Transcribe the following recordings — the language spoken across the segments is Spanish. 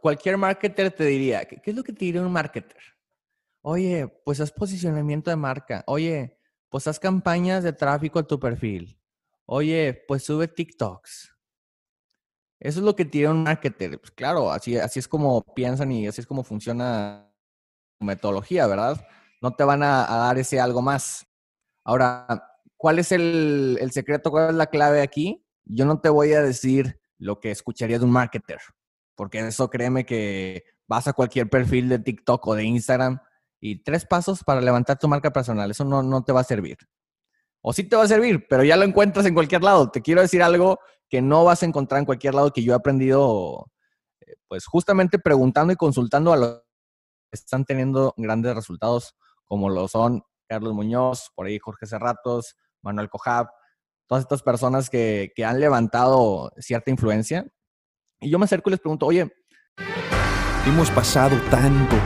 cualquier marketer te diría, ¿qué, es lo que te diría un marketer? Oye, pues haz posicionamiento de marca. Oye, pues haz campañas de tráfico a tu perfil. Oye, pues sube TikToks. Eso es lo que tiene un marketer. Pues claro, así, así es como piensan y así es como funciona su metodología, ¿verdad? No te van a, dar ese algo más. Ahora, ¿cuál es el, el, secreto? ¿Cuál es la clave aquí? Yo no te voy a decir lo que escucharía de un marketer, porque eso créeme que vas a cualquier perfil de TikTok o de Instagram y tres pasos para levantar tu marca personal. Eso no, no te va a servir. O sí te va a servir, pero ya lo encuentras en cualquier lado. Te quiero decir algo que no vas a encontrar en cualquier lado que yo he aprendido, eh, pues justamente preguntando y consultando a los que están teniendo grandes resultados, como lo son Carlos Muñoz, por ahí Jorge Cerratos, Manuel Cojab, todas estas personas que, que han levantado cierta influencia. Y yo me acerco y les pregunto, oye, hemos pasado tanto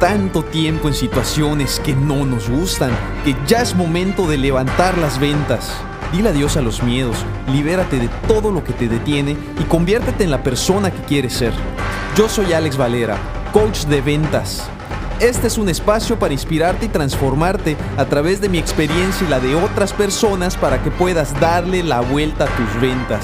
tanto tiempo en situaciones que no nos gustan, que ya es momento de levantar las ventas. Dile adiós a los miedos, libérate de todo lo que te detiene y conviértete en la persona que quieres ser. Yo soy Alex Valera, coach de ventas. Este es un espacio para inspirarte y transformarte a través de mi experiencia y la de otras personas para que puedas darle la vuelta a tus ventas.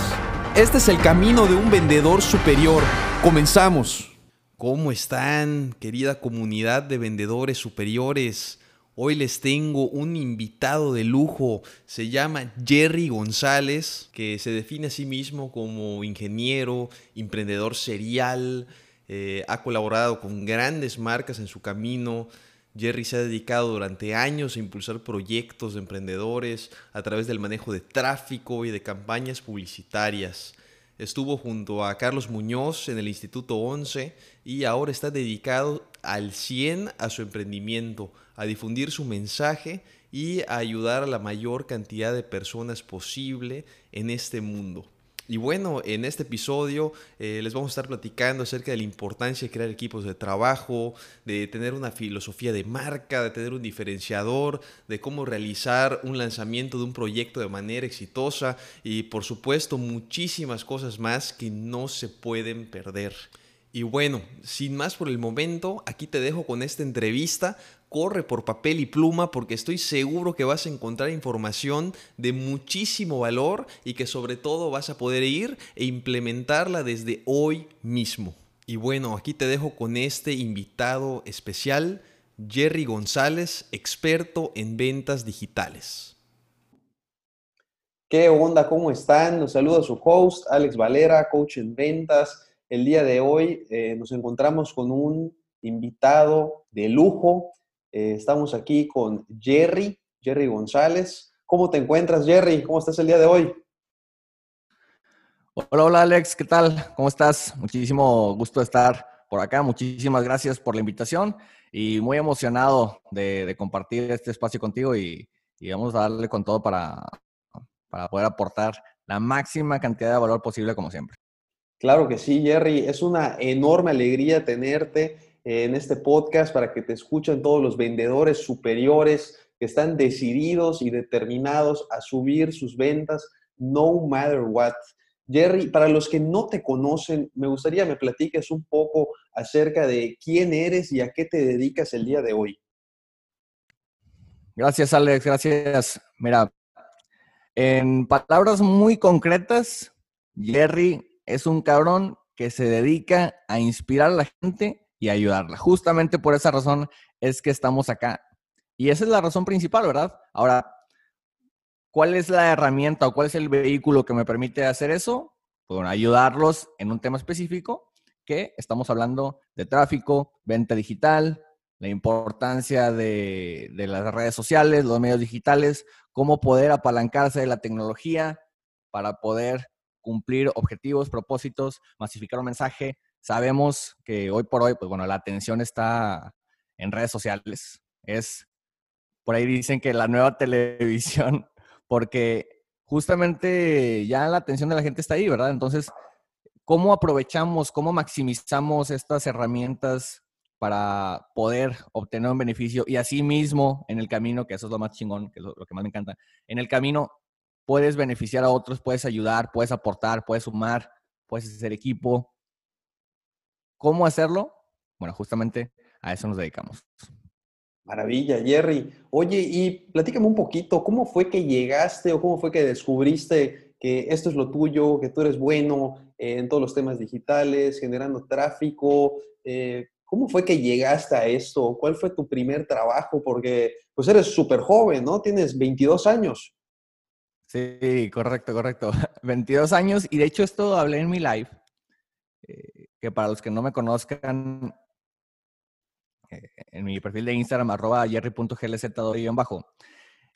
Este es el camino de un vendedor superior. Comenzamos. ¿Cómo están, querida comunidad de vendedores superiores? Hoy les tengo un invitado de lujo, se llama Jerry González, que se define a sí mismo como ingeniero, emprendedor serial, eh, ha colaborado con grandes marcas en su camino. Jerry se ha dedicado durante años a impulsar proyectos de emprendedores a través del manejo de tráfico y de campañas publicitarias. Estuvo junto a Carlos Muñoz en el Instituto 11 y ahora está dedicado al 100 a su emprendimiento, a difundir su mensaje y a ayudar a la mayor cantidad de personas posible en este mundo. Y bueno, en este episodio eh, les vamos a estar platicando acerca de la importancia de crear equipos de trabajo, de tener una filosofía de marca, de tener un diferenciador, de cómo realizar un lanzamiento de un proyecto de manera exitosa y por supuesto muchísimas cosas más que no se pueden perder. Y bueno, sin más por el momento, aquí te dejo con esta entrevista corre por papel y pluma porque estoy seguro que vas a encontrar información de muchísimo valor y que sobre todo vas a poder ir e implementarla desde hoy mismo. Y bueno, aquí te dejo con este invitado especial, Jerry González, experto en ventas digitales. ¿Qué onda? ¿Cómo están? Nos saluda su host, Alex Valera, coach en ventas. El día de hoy eh, nos encontramos con un invitado de lujo, eh, estamos aquí con Jerry, Jerry González. ¿Cómo te encuentras, Jerry? ¿Cómo estás el día de hoy? Hola, hola Alex, ¿qué tal? ¿Cómo estás? Muchísimo gusto de estar por acá. Muchísimas gracias por la invitación y muy emocionado de, compartir este espacio contigo y, vamos a darle con todo para, para poder aportar la máxima cantidad de valor posible como siempre. Claro que sí, Jerry. Es una enorme alegría tenerte en este podcast para que te escuchen todos los vendedores superiores que están decididos y determinados a subir sus ventas no matter what. Jerry, para los que no te conocen, me gustaría me platiques un poco acerca de quién eres y a qué te dedicas el día de hoy. Gracias, Alex. Gracias. Mira, en palabras muy concretas, Jerry es un cabrón que se dedica a inspirar a la gente y ayudarla. Justamente por esa razón es que estamos acá. Y esa es la razón principal, ¿verdad? Ahora, ¿cuál es la herramienta o cuál es el vehículo que me permite hacer eso? Bueno, ayudarlos en un tema específico que estamos hablando de tráfico, venta digital, la importancia de, de las redes sociales, los medios digitales, cómo poder apalancarse de la tecnología para poder cumplir objetivos, propósitos, masificar un mensaje, Sabemos que hoy por hoy, pues bueno, la atención está en redes sociales. Es, por ahí dicen que la nueva televisión, porque justamente ya la atención de la gente está ahí, ¿verdad? Entonces, ¿cómo aprovechamos, cómo maximizamos estas herramientas para poder obtener un beneficio y así mismo en el camino, que eso es lo más chingón, que es lo, que más me encanta, en el camino puedes beneficiar a otros, puedes ayudar, puedes aportar, puedes sumar, puedes hacer equipo, ¿Cómo hacerlo? Bueno, justamente a eso nos dedicamos. Maravilla, Jerry. Oye, y platícame un poquito, ¿cómo fue que llegaste o cómo fue que descubriste que esto es lo tuyo, que tú eres bueno en todos los temas digitales, generando tráfico? Eh, ¿Cómo fue que llegaste a esto? ¿Cuál fue tu primer trabajo? Porque pues eres súper joven, ¿no? Tienes 22 años. Sí, correcto, correcto. 22 años y de hecho esto hablé en mi live, eh, que para los que no me conozcan, eh, en mi perfil de Instagram, arroba jerry.glz-bajo,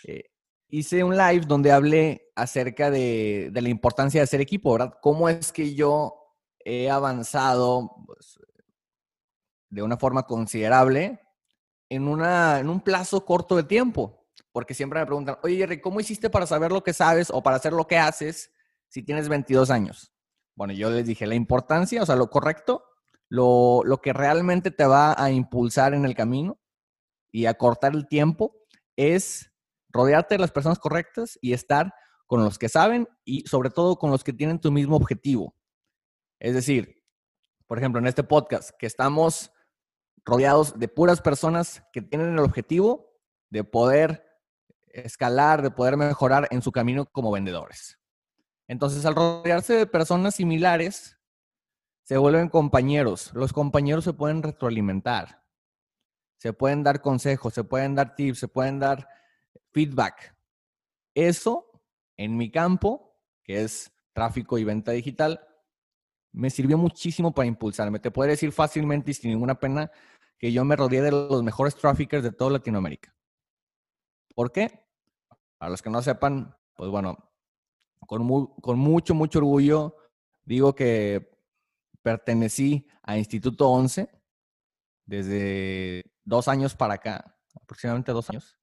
eh, hice un live donde hablé acerca de, la importancia de hacer equipo, ¿verdad? ¿Cómo es que yo he avanzado pues, de una forma considerable en, en un plazo corto de tiempo? porque siempre me preguntan, oye Jerry, ¿cómo hiciste para saber lo que sabes o para hacer lo que haces si tienes 22 años? Bueno, yo les dije la importancia, o sea, lo correcto, lo, lo que realmente te va a impulsar en el camino y a cortar el tiempo es rodearte de las personas correctas y estar con los que saben y sobre todo con los que tienen tu mismo objetivo. Es decir, por ejemplo, en este podcast, que estamos rodeados de puras personas que tienen el objetivo de poder escalar, de poder mejorar en su camino como vendedores. Entonces, al rodearse de personas similares, se vuelven compañeros. Los compañeros se pueden retroalimentar, se pueden dar consejos, se pueden dar tips, se pueden dar feedback. Eso, en mi campo, que es tráfico y venta digital, me sirvió muchísimo para impulsarme. Te puedo decir fácilmente y sin ninguna pena que yo me rodeé de los mejores traffickers de toda Latinoamérica. ¿Por qué? Para los que no sepan, pues bueno, con, mucho, mucho orgullo digo que pertenecí a Instituto 11 desde dos años para acá, aproximadamente dos años.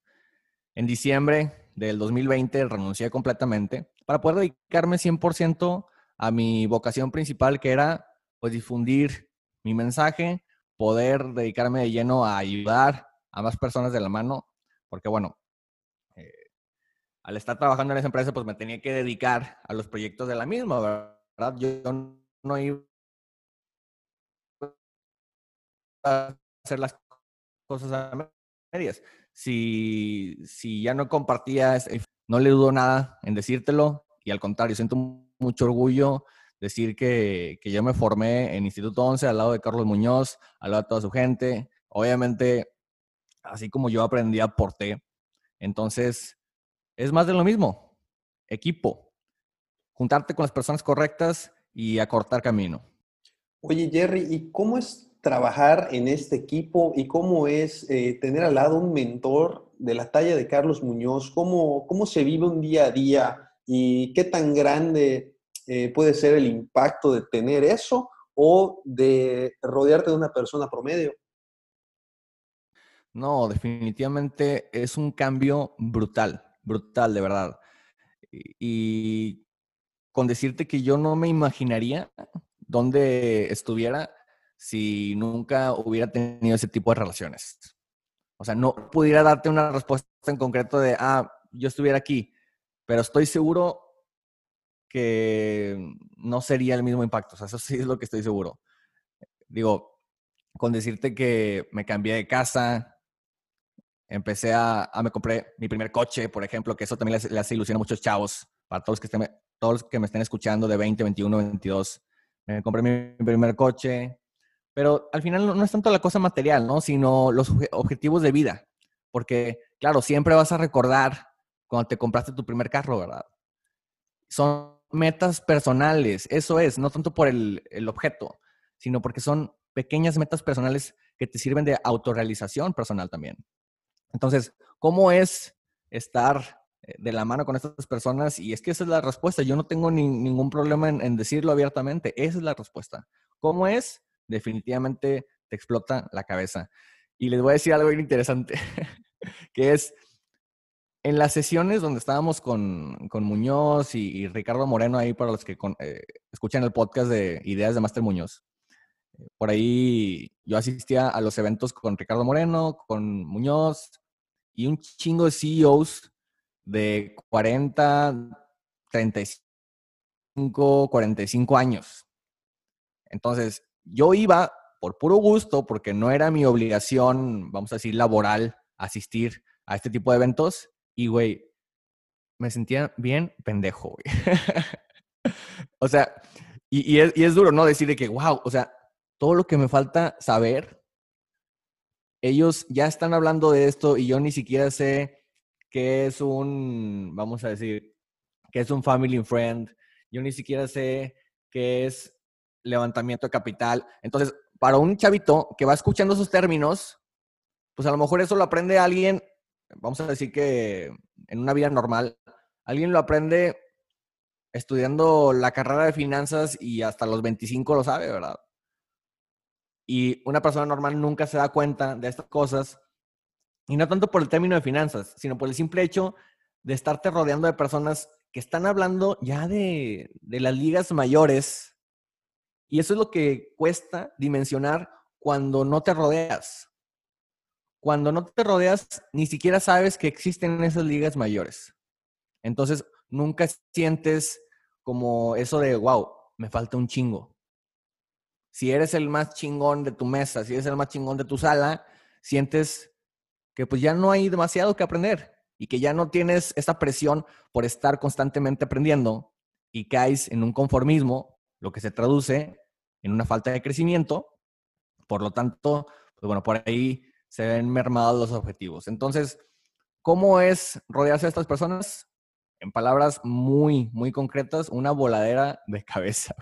En diciembre del 2020 renuncié completamente para poder dedicarme 100% a mi vocación principal, que era pues difundir mi mensaje, poder dedicarme de lleno a ayudar a más personas de la mano, porque bueno, al estar trabajando en esa empresa, pues me tenía que dedicar a los proyectos de la misma, ¿verdad? Yo no iba a hacer las cosas a medias. Si, si ya no compartía, no le dudo nada en decírtelo y al contrario, siento mucho orgullo decir que, que yo me formé en Instituto 11 al lado de Carlos Muñoz, al lado de toda su gente. Obviamente, así como yo aprendí, aporté. Entonces, es más de lo mismo. Equipo. Juntarte con las personas correctas y acortar camino. Oye, Jerry, ¿y cómo es trabajar en este equipo y cómo es eh, tener al lado un mentor de la talla de Carlos Muñoz? ¿Cómo, cómo se vive un día a día y qué tan grande eh, puede ser el impacto de tener eso o de rodearte de una persona promedio? No, definitivamente es un cambio brutal brutal, de verdad. Y, con decirte que yo no me imaginaría dónde estuviera si nunca hubiera tenido ese tipo de relaciones. O sea, no pudiera darte una respuesta en concreto de, ah, yo estuviera aquí, pero estoy seguro que no sería el mismo impacto. O sea, eso sí es lo que estoy seguro. Digo, con decirte que me cambié de casa, empecé a, me compré mi primer coche, por ejemplo, que eso también le, hace ilusión a muchos chavos, para todos los que, estén, todos los que me estén escuchando de 20, 21, 22. Me compré mi, primer coche, pero al final no, es tanto la cosa material, ¿no? Sino los objetivos de vida. Porque, claro, siempre vas a recordar cuando te compraste tu primer carro, ¿verdad? Son metas personales, eso es, no tanto por el, el objeto, sino porque son pequeñas metas personales que te sirven de autorrealización personal también. Entonces, ¿cómo es estar eh, de la mano con estas personas? Y es que esa es la respuesta. Yo no tengo ningún problema en, decirlo abiertamente. Esa es la respuesta. ¿Cómo es? Definitivamente te explota la cabeza. Y les voy a decir algo interesante, que es, en las sesiones donde estábamos con, Muñoz y, Ricardo Moreno, ahí para los que eh, escuchan el podcast de Ideas de Master Muñoz, por ahí yo asistía a los eventos con Ricardo Moreno, con Muñoz y un chingo de CEOs de 40, 35, 45 años. Entonces, yo iba por puro gusto, porque no era mi obligación, vamos a decir, laboral, asistir a este tipo de eventos. Y, güey, me sentía bien pendejo, güey. o sea, y, es, y, es, duro, ¿no? Decir de que, wow, o sea, todo lo que me falta saber, ellos ya están hablando de esto y yo ni siquiera sé qué es un, vamos a decir, qué es un family friend, yo ni siquiera sé qué es levantamiento de capital. Entonces, para un chavito que va escuchando esos términos, pues a lo mejor eso lo aprende alguien, vamos a decir que en una vida normal, alguien lo aprende estudiando la carrera de finanzas y hasta los 25 lo sabe, ¿verdad? Y una persona normal nunca se da cuenta de estas cosas, y no tanto por el término de finanzas, sino por el simple hecho de estarte rodeando de personas que están hablando ya de, de las ligas mayores y eso es lo que cuesta dimensionar cuando no te rodeas. Cuando no te rodeas, ni siquiera sabes que existen esas ligas mayores. Entonces, nunca sientes como eso de, wow, me falta un chingo. Si eres el más chingón de tu mesa, si eres el más chingón de tu sala, sientes que pues ya no hay demasiado que aprender y que ya no tienes esa presión por estar constantemente aprendiendo y caes en un conformismo lo que se traduce en una falta de crecimiento. Por lo tanto, pues bueno, por ahí se ven mermados los objetivos. Entonces, ¿cómo es rodearse de estas personas? En palabras muy, muy concretas, una voladera de cabeza.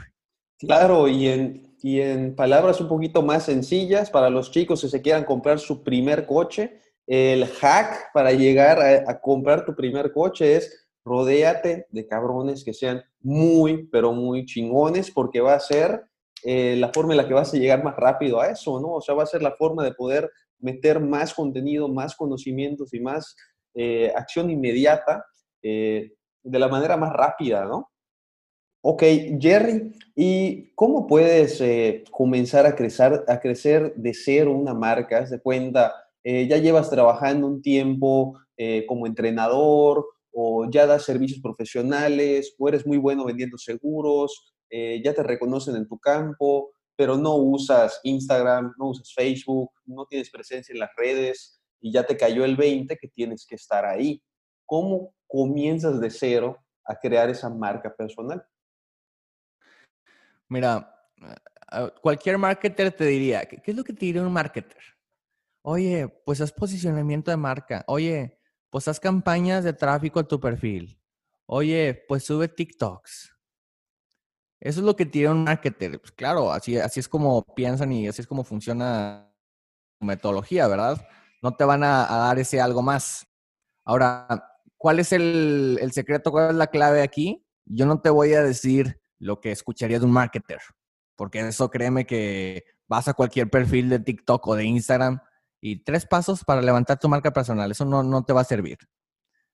Claro, y en, y en palabras un poquito más sencillas, para los chicos que se quieran comprar su primer coche, el hack para llegar a, comprar tu primer coche es rodéate de cabrones que sean muy, pero muy chingones, porque va a ser eh, la forma en la que vas a llegar más rápido a eso, ¿no? O sea, va a ser la forma de poder meter más contenido, más conocimientos y más eh, acción inmediata eh, de la manera más rápida, ¿no? Ok, Jerry, ¿y cómo puedes comenzar a crecer, a crecer de ser una marca? ¿Se cuenta? ya llevas trabajando un tiempo como entrenador o ya das servicios profesionales o eres muy bueno vendiendo seguros, eh, ya te reconocen en tu campo, pero no usas Instagram, no usas Facebook, no tienes presencia en las redes y ya te cayó el 20 que tienes que estar ahí. ¿Cómo comienzas de cero a crear esa marca personal? Mira, cualquier marketer te diría, ¿qué es lo que te diría un marketer? Oye, pues haz posicionamiento de marca. Oye, pues haz campañas de tráfico a tu perfil. Oye, pues sube TikToks. Eso es lo que tiene un marketer. Pues claro, así, así es como piensan y así es como funciona su metodología, ¿verdad? No te van a, dar ese algo más. Ahora, ¿cuál es el, el, secreto? ¿Cuál es la clave aquí? Yo no te voy a decir lo que escucharías de un marketer, porque eso créeme que vas a cualquier perfil de TikTok o de Instagram y tres pasos para levantar tu marca personal. Eso no, no te va a servir.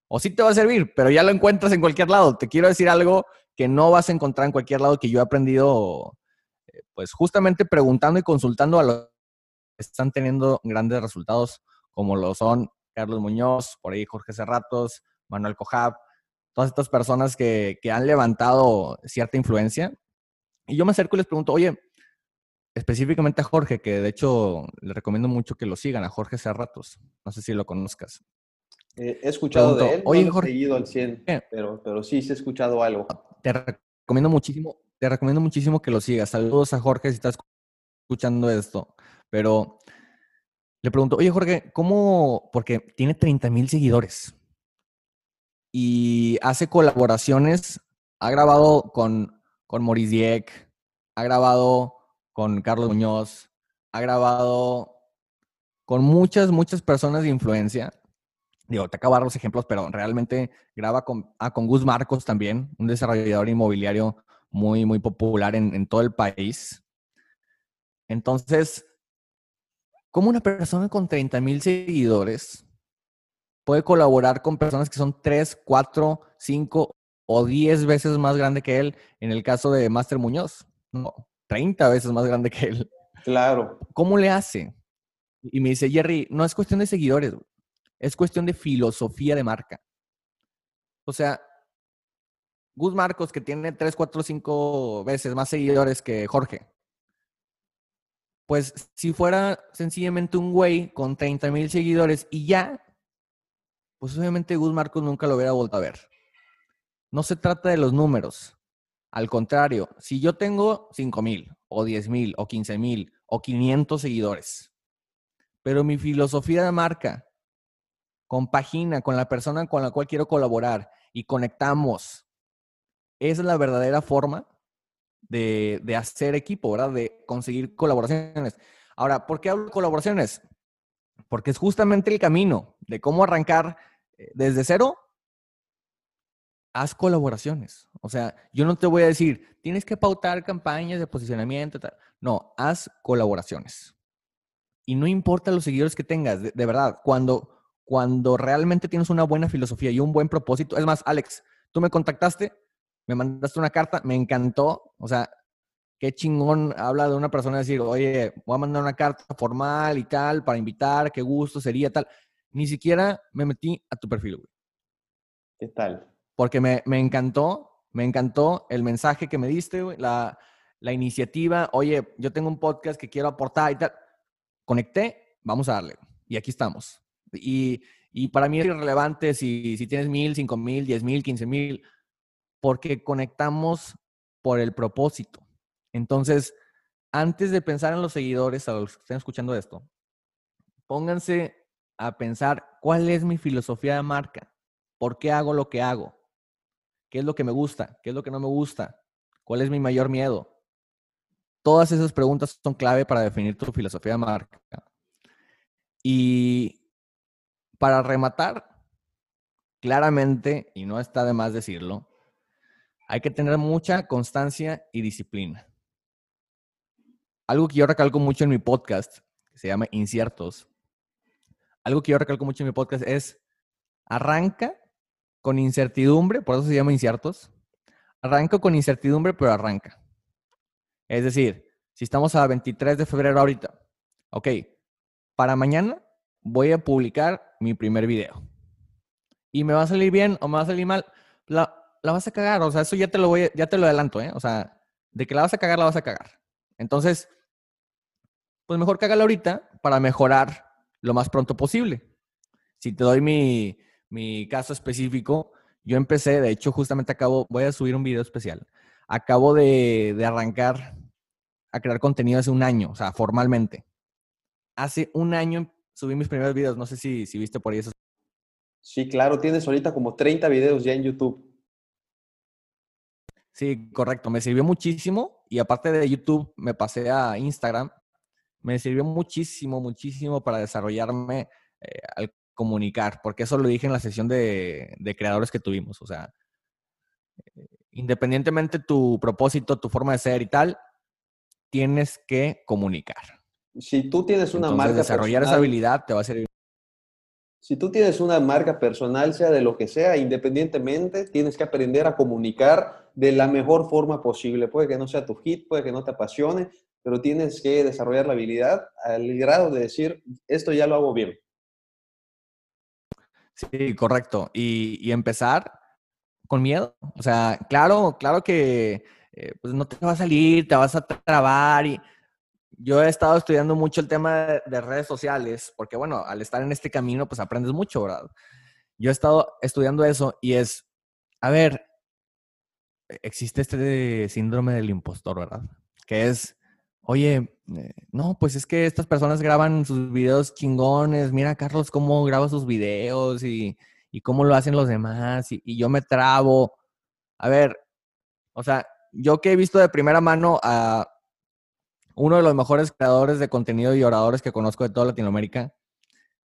O sí te va a servir, pero ya lo encuentras en cualquier lado. Te quiero decir algo que no vas a encontrar en cualquier lado que yo he aprendido, eh, pues justamente preguntando y consultando a los que están teniendo grandes resultados, como lo son Carlos Muñoz, por ahí Jorge Cerratos, Manuel Cojab, todas estas personas que, que han levantado cierta influencia. Y yo me acerco y les pregunto, oye, específicamente a Jorge, que de hecho le recomiendo mucho que lo sigan, a Jorge Cerratos. No sé si lo conozcas. Eh, he escuchado de él, Oye, no Jorge, seguido al 100, pero, pero sí, sí he escuchado algo. Te recomiendo muchísimo, te recomiendo muchísimo que lo sigas. Saludos a Jorge si estás escuchando esto. Pero le pregunto, oye Jorge, ¿cómo? Porque tiene 30 mil seguidores y hace colaboraciones. Ha grabado con, con Maurice Dieck, ha grabado con Carlos Muñoz, ha grabado con muchas, muchas personas de influencia. Digo, te acabo de dar los ejemplos, pero realmente graba con, ah, con Gus Marcos también, un desarrollador inmobiliario muy, muy popular en, en todo el país. Entonces, ¿cómo una persona con 30 mil seguidores puede colaborar con personas que son 3, 4, 5 o 10 veces más grande que él? En el caso de Master Muñoz. No, 30 veces más grande que él. Claro. ¿Cómo le hace? Y me dice, Jerry, no es cuestión de seguidores, es cuestión de filosofía de marca. O sea, Gus Marcos, que tiene 3, 4, 5 veces más seguidores que Jorge, pues si fuera sencillamente un güey con 30 mil seguidores y ya, pues obviamente Gus Marcos nunca lo hubiera vuelto a ver. No se trata de los números. Al contrario, si yo tengo 5 mil o 10 mil o 15 mil o 500 seguidores, pero mi filosofía de marca compagina con la persona con la cual quiero colaborar y conectamos, es la verdadera forma de, de hacer equipo, ¿verdad? De conseguir colaboraciones. Ahora, ¿por qué hablo de colaboraciones? Porque es justamente el camino de cómo arrancar desde cero, haz colaboraciones. O sea, yo no te voy a decir, tienes que pautar campañas de posicionamiento. No, haz colaboraciones. Y no importa los seguidores que tengas, de, verdad, cuando, cuando realmente tienes una buena filosofía y un buen propósito. Es más, Alex, tú me contactaste, me mandaste una carta, me encantó. O sea, qué chingón habla de una persona decir, oye, voy a mandar una carta formal y tal para invitar, qué gusto sería tal. Ni siquiera me metí a tu perfil, güey. ¿Qué tal? Porque me, encantó, me encantó el mensaje que me diste, güey, la, la iniciativa. Oye, yo tengo un podcast que quiero aportar y tal. Conecté, vamos a darle. Y aquí estamos. Y, y para mí es irrelevante si, si tienes mil, cinco mil, diez mil, quince mil, porque conectamos por el propósito. Entonces, antes de pensar en los seguidores, a los que estén escuchando esto, pónganse a pensar cuál es mi filosofía de marca, por qué hago lo que hago, qué es lo que me gusta, qué es lo que no me gusta, cuál es mi mayor miedo. Todas esas preguntas son clave para definir tu filosofía de marca. Y para rematar, claramente, y no está de más decirlo, hay que tener mucha constancia y disciplina. Algo que yo recalco mucho en mi podcast, que se llama Inciertos, algo que yo recalco mucho en mi podcast es, arranca con incertidumbre, por eso se llama inciertos. Arranca con incertidumbre, pero arranca. Es decir, si estamos a 23 de febrero ahorita, ok, para mañana voy a publicar mi primer video. Y me va a salir bien o me va a salir mal, la, vas a cagar. O sea, eso ya te lo voy, ya te lo adelanto, ¿eh? O sea, de que la vas a cagar, la vas a cagar. Entonces, pues mejor cágala ahorita para mejorar lo más pronto posible. Si te doy mi, mi caso específico, yo empecé, de hecho, justamente acabo, voy a subir un video especial. Acabo de, de arrancar a crear contenido hace un año, o sea, formalmente. Hace un año subí mis primeros videos, no sé si, si viste por ahí eso. Sí, claro, tienes ahorita como 30 videos ya en YouTube. Sí, correcto, me sirvió muchísimo y aparte de YouTube me pasé a Instagram me sirvió muchísimo, muchísimo para desarrollarme eh, al comunicar, porque eso lo dije en la sesión de, creadores que tuvimos. O sea, eh, independientemente tu propósito, tu forma de ser y tal, tienes que comunicar. Si tú tienes una marca desarrollar esa habilidad te va a servir. Si tú tienes una marca personal, sea de lo que sea, independientemente, tienes que aprender a comunicar de la mejor forma posible. Puede que no sea tu hit, puede que no te apasione, pero tienes que desarrollar la habilidad al grado de decir, esto ya lo hago bien. Sí, correcto. Y, empezar con miedo. O sea, claro, claro que eh, pues no te va a salir, te vas a trabar. Y yo he estado estudiando mucho el tema de, redes sociales, porque bueno, al estar en este camino, pues aprendes mucho, ¿verdad? Yo he estado estudiando eso y es, a ver, existe este síndrome del impostor, ¿verdad? Que es, oye, eh, no, pues es que estas personas graban sus videos chingones, mira Carlos cómo graba sus videos y, cómo lo hacen los demás y, yo me trabo. A ver, o sea, yo que he visto de primera mano a uno de los mejores creadores de contenido y oradores que conozco de toda Latinoamérica,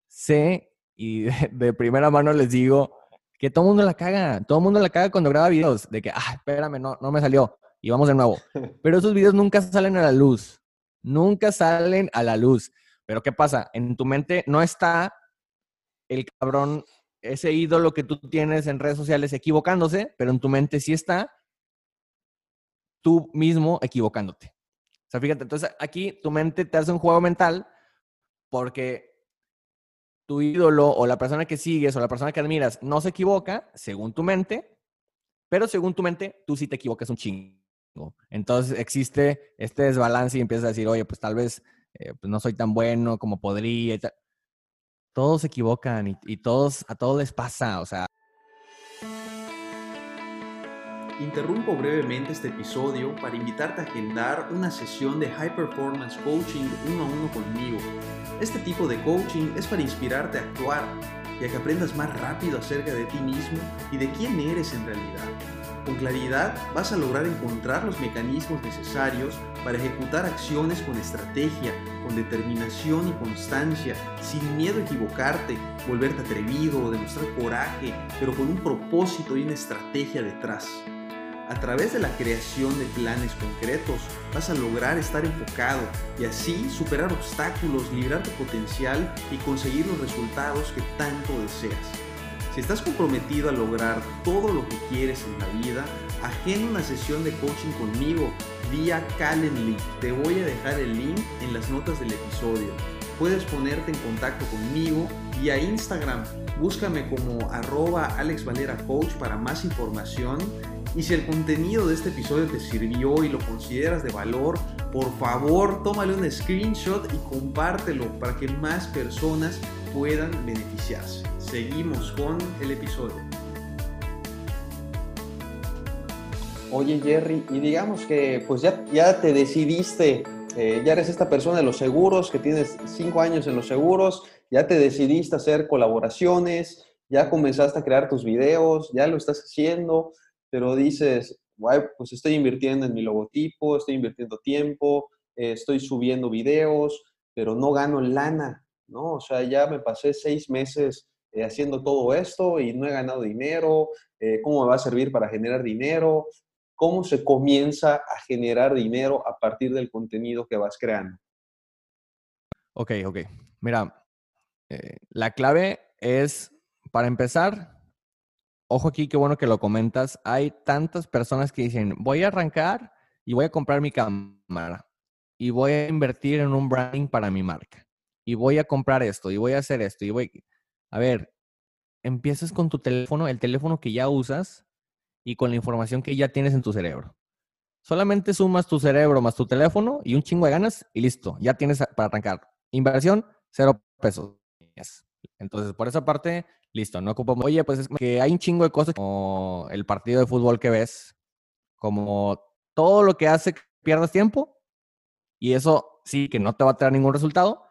sé y de, primera mano les digo que todo el mundo la caga, todo el mundo la caga cuando graba videos, de que, ah, espérame, no, no me salió y vamos de nuevo. Pero esos videos nunca salen a la luz. Nunca salen a la luz. Pero ¿qué pasa? En tu mente no está el cabrón, ese ídolo que tú tienes en redes sociales equivocándose, pero en tu mente sí está tú mismo equivocándote. O sea, fíjate, entonces aquí tu mente te hace un juego mental porque tu ídolo o la persona que sigues o la persona que admiras no se equivoca, según tu mente, pero según tu mente, tú sí te equivocas un chingo. Entonces existe este desbalance y empiezas a decir, oye, pues tal vez eh, pues no soy tan bueno como podría. Todos se equivocan y, y todos, a todos les pasa, o sea. Interrumpo brevemente este episodio para invitarte a agendar una sesión de High Performance Coaching uno a uno conmigo. Este tipo de coaching es para inspirarte a actuar y a que aprendas más rápido acerca de ti mismo y de quién eres en realidad. Con claridad vas a lograr encontrar los mecanismos necesarios para ejecutar acciones con estrategia, con determinación y constancia, sin miedo a equivocarte, volverte atrevido, demostrar coraje, pero con un propósito y una estrategia detrás. A través de la creación de planes concretos vas a lograr estar enfocado y así superar obstáculos, liberar tu potencial y conseguir los resultados que tanto deseas. Si estás comprometido a lograr todo lo que quieres en la vida, agenda una sesión de coaching conmigo vía Calendly. Te voy a dejar el link en las notas del episodio. Puedes ponerte en contacto conmigo vía Instagram. Búscame como arroba Alex Valera Coach para más información y si el contenido de este episodio te sirvió y lo consideras de valor, por favor tómale un screenshot y compártelo para que más personas puedan beneficiarse. Seguimos con el episodio. Oye Jerry, y digamos que pues ya, ya te decidiste, eh, ya eres esta persona de los seguros, que tienes cinco años en los seguros, ya te decidiste hacer colaboraciones, ya comenzaste a crear tus videos, ya lo estás haciendo, pero dices, guay, pues estoy invirtiendo en mi logotipo, estoy invirtiendo tiempo, eh, estoy subiendo videos, pero no gano lana, ¿no? O sea, ya me pasé seis meses eh, haciendo todo esto y no he ganado dinero, eh, ¿cómo me va a servir para generar dinero? ¿Cómo se comienza a generar dinero a partir del contenido que vas creando? Ok, ok. Mira, la clave es, para empezar, ojo aquí, qué bueno que lo comentas. Hay tantas personas que dicen, voy a arrancar y voy a comprar mi cámara y voy a invertir en un branding para mi marca y voy a comprar esto y voy a hacer esto y voy... A ver, empiezas con tu teléfono, el teléfono que ya usas y con la información que ya tienes en tu cerebro. Solamente sumas tu cerebro más tu teléfono y un chingo de ganas y listo, ya tienes para arrancar. Inversión, cero pesos. Entonces, por esa parte, listo, no ocupamos. Oye, pues es que hay un chingo de cosas como el partido de fútbol que ves, como todo lo que hace que pierdas tiempo, y eso sí que no te va a traer ningún resultado.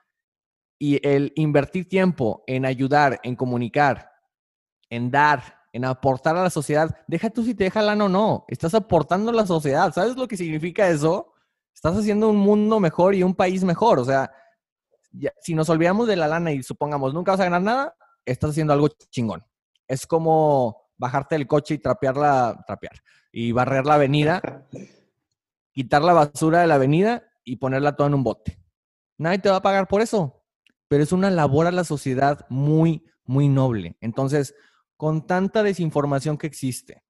Y el invertir tiempo en ayudar, en comunicar, en dar, en aportar a la sociedad, deja tú si te deja lana o no, estás aportando a la sociedad. ¿Sabes lo que significa eso? Estás haciendo un mundo mejor y un país mejor. O sea, si nos olvidamos de la lana y supongamos nunca vas a ganar nada, estás haciendo algo chingón. Es como bajarte del coche y trapear la, trapear, y barrer la avenida, quitar la basura de la avenida y ponerla toda en un bote. Nadie te va a pagar por eso, pero es una labor a la sociedad muy, muy noble. Entonces, con tanta desinformación que existe,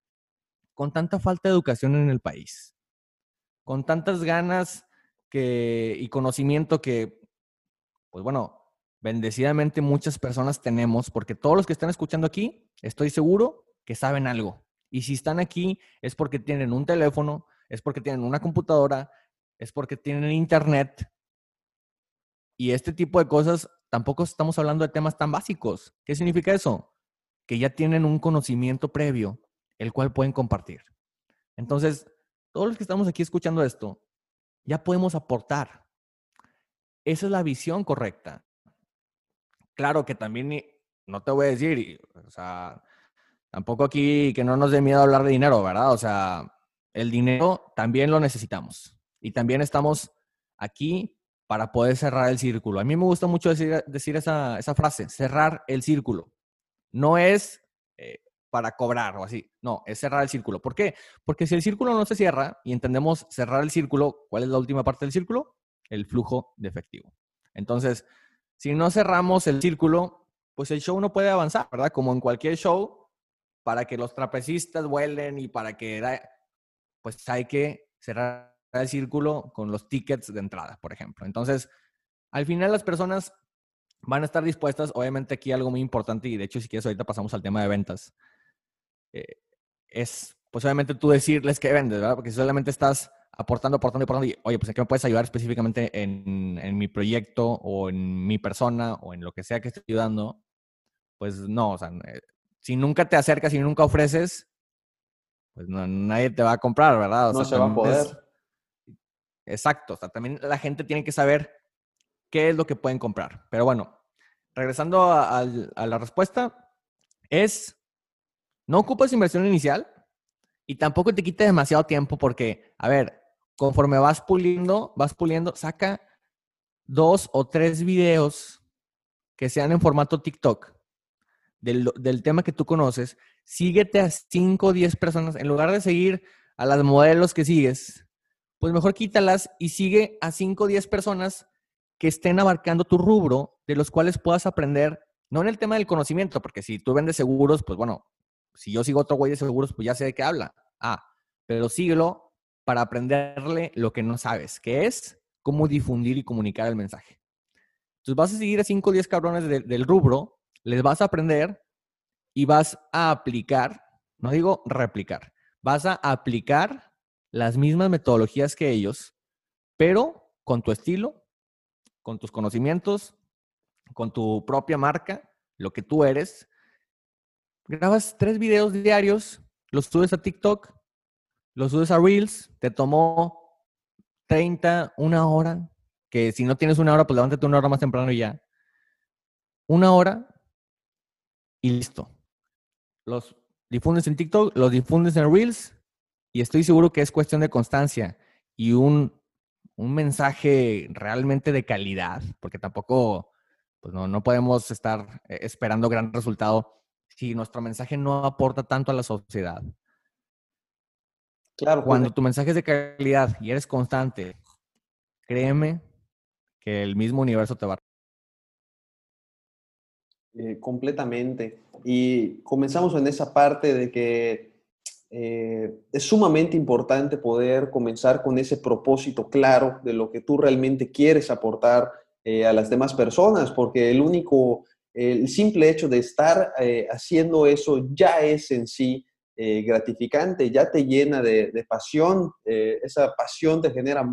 con tanta falta de educación en el país, con tantas ganas que, y conocimiento que pues bueno, bendecidamente muchas personas tenemos, porque todos los que están escuchando aquí, estoy seguro que saben algo. Y si están aquí es porque tienen un teléfono, es porque tienen una computadora, es porque tienen internet. Y este tipo de cosas, tampoco estamos hablando de temas tan básicos. ¿Qué significa eso? Que ya tienen un conocimiento previo, el cual pueden compartir. Entonces, todos los que estamos aquí escuchando esto, ya podemos aportar. Esa es la visión correcta. Claro que también, no te voy a decir, o sea, tampoco aquí que no nos dé miedo hablar de dinero, ¿verdad? O sea, el dinero también lo necesitamos y también estamos aquí para poder cerrar el círculo. A mí me gusta mucho decir, decir esa, frase, cerrar el círculo. No es eh, para cobrar o así, no, es cerrar el círculo. ¿Por qué? Porque si el círculo no se cierra y entendemos cerrar el círculo, ¿cuál es la última parte del círculo? el flujo de efectivo. Entonces, si no cerramos el círculo, pues el show no puede avanzar, ¿verdad? Como en cualquier show, para que los trapecistas vuelen y para que, pues hay que cerrar el círculo con los tickets de entrada, por ejemplo. Entonces, al final las personas van a estar dispuestas, obviamente aquí algo muy importante, y de hecho si quieres ahorita pasamos al tema de ventas, eh, es pues obviamente tú decirles que vendes, ¿verdad? Porque si solamente estás aportando, aportando, aportando. Y, oye, pues ¿en qué me puedes ayudar específicamente en, en, mi proyecto o en mi persona o en lo que sea que esté ayudando? Pues no, o sea, eh, si nunca te acercas y nunca ofreces, pues no, nadie te va a comprar, ¿verdad? O no se va a poder. Exacto, también la gente tiene que saber qué es lo que pueden comprar. Pero bueno, regresando a, la respuesta, es, no ocupas inversión inicial y tampoco te quite demasiado tiempo porque, a ver, conforme vas puliendo, vas puliendo, saca dos o tres videos que sean en formato TikTok del, del tema que tú conoces, síguete a 5 o 10 personas, en lugar de seguir a las modelos que sigues, pues mejor quítalas y sigue a 5 o 10 personas que estén abarcando tu rubro, de los cuales puedas aprender, no en el tema del conocimiento, porque si tú vendes seguros, pues bueno, si yo sigo otro güey de seguros, pues ya sé de qué habla. Ah, pero síguelo para aprenderle lo que no sabes, que es cómo difundir y comunicar el mensaje. Entonces vas a seguir a 5 o 10 cabrones del rubro, les vas a aprender y vas a aplicar, no digo replicar, vas a aplicar las mismas metodologías que ellos, pero con tu estilo, con tus conocimientos, con tu propia marca, lo que tú eres. Grabas tres videos diarios, los subes a TikTok, los subes a Reels, te tomó 30, una hora, que si no tienes una hora, pues levántate una hora más temprano y ya. Una hora y listo los difundes en TikTok, los difundes en Reels y estoy seguro que es cuestión de constancia y un, mensaje realmente de calidad, porque tampoco, pues no, no podemos estar eh, esperando gran resultado si nuestro mensaje no aporta tanto a la sociedad. Claro. Cuando tu mensaje es de calidad y eres constante, créeme que el mismo universo te va a eh, completamente. Y comenzamos en esa parte de que eh, es sumamente importante poder comenzar con ese propósito claro de lo que tú realmente quieres aportar eh, a las demás personas, porque el único, el simple hecho de estar haciendo eso ya es en sí gratificante, ya te llena de, pasión, esa pasión te genera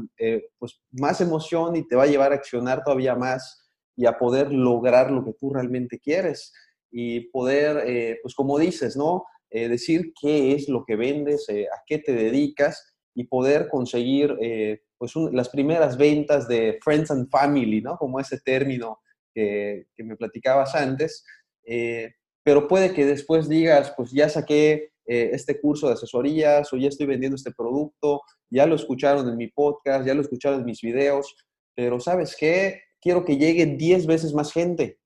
pues, más emoción y te va a llevar a accionar todavía más y a poder lograr lo que tú realmente quieres y poder, eh, pues como dices, ¿no? Eh, decir qué es lo que vendes, eh, a qué te dedicas y poder conseguir pues las primeras ventas de Friends and Family, ¿no? Como ese término que, que me platicabas antes. pero puede que después digas, pues ya saqué este curso de asesorías o ya estoy vendiendo este producto, ya lo escucharon en mi podcast, ya lo escucharon en mis videos, pero ¿sabes qué? quiero que llegue 10 veces más gente.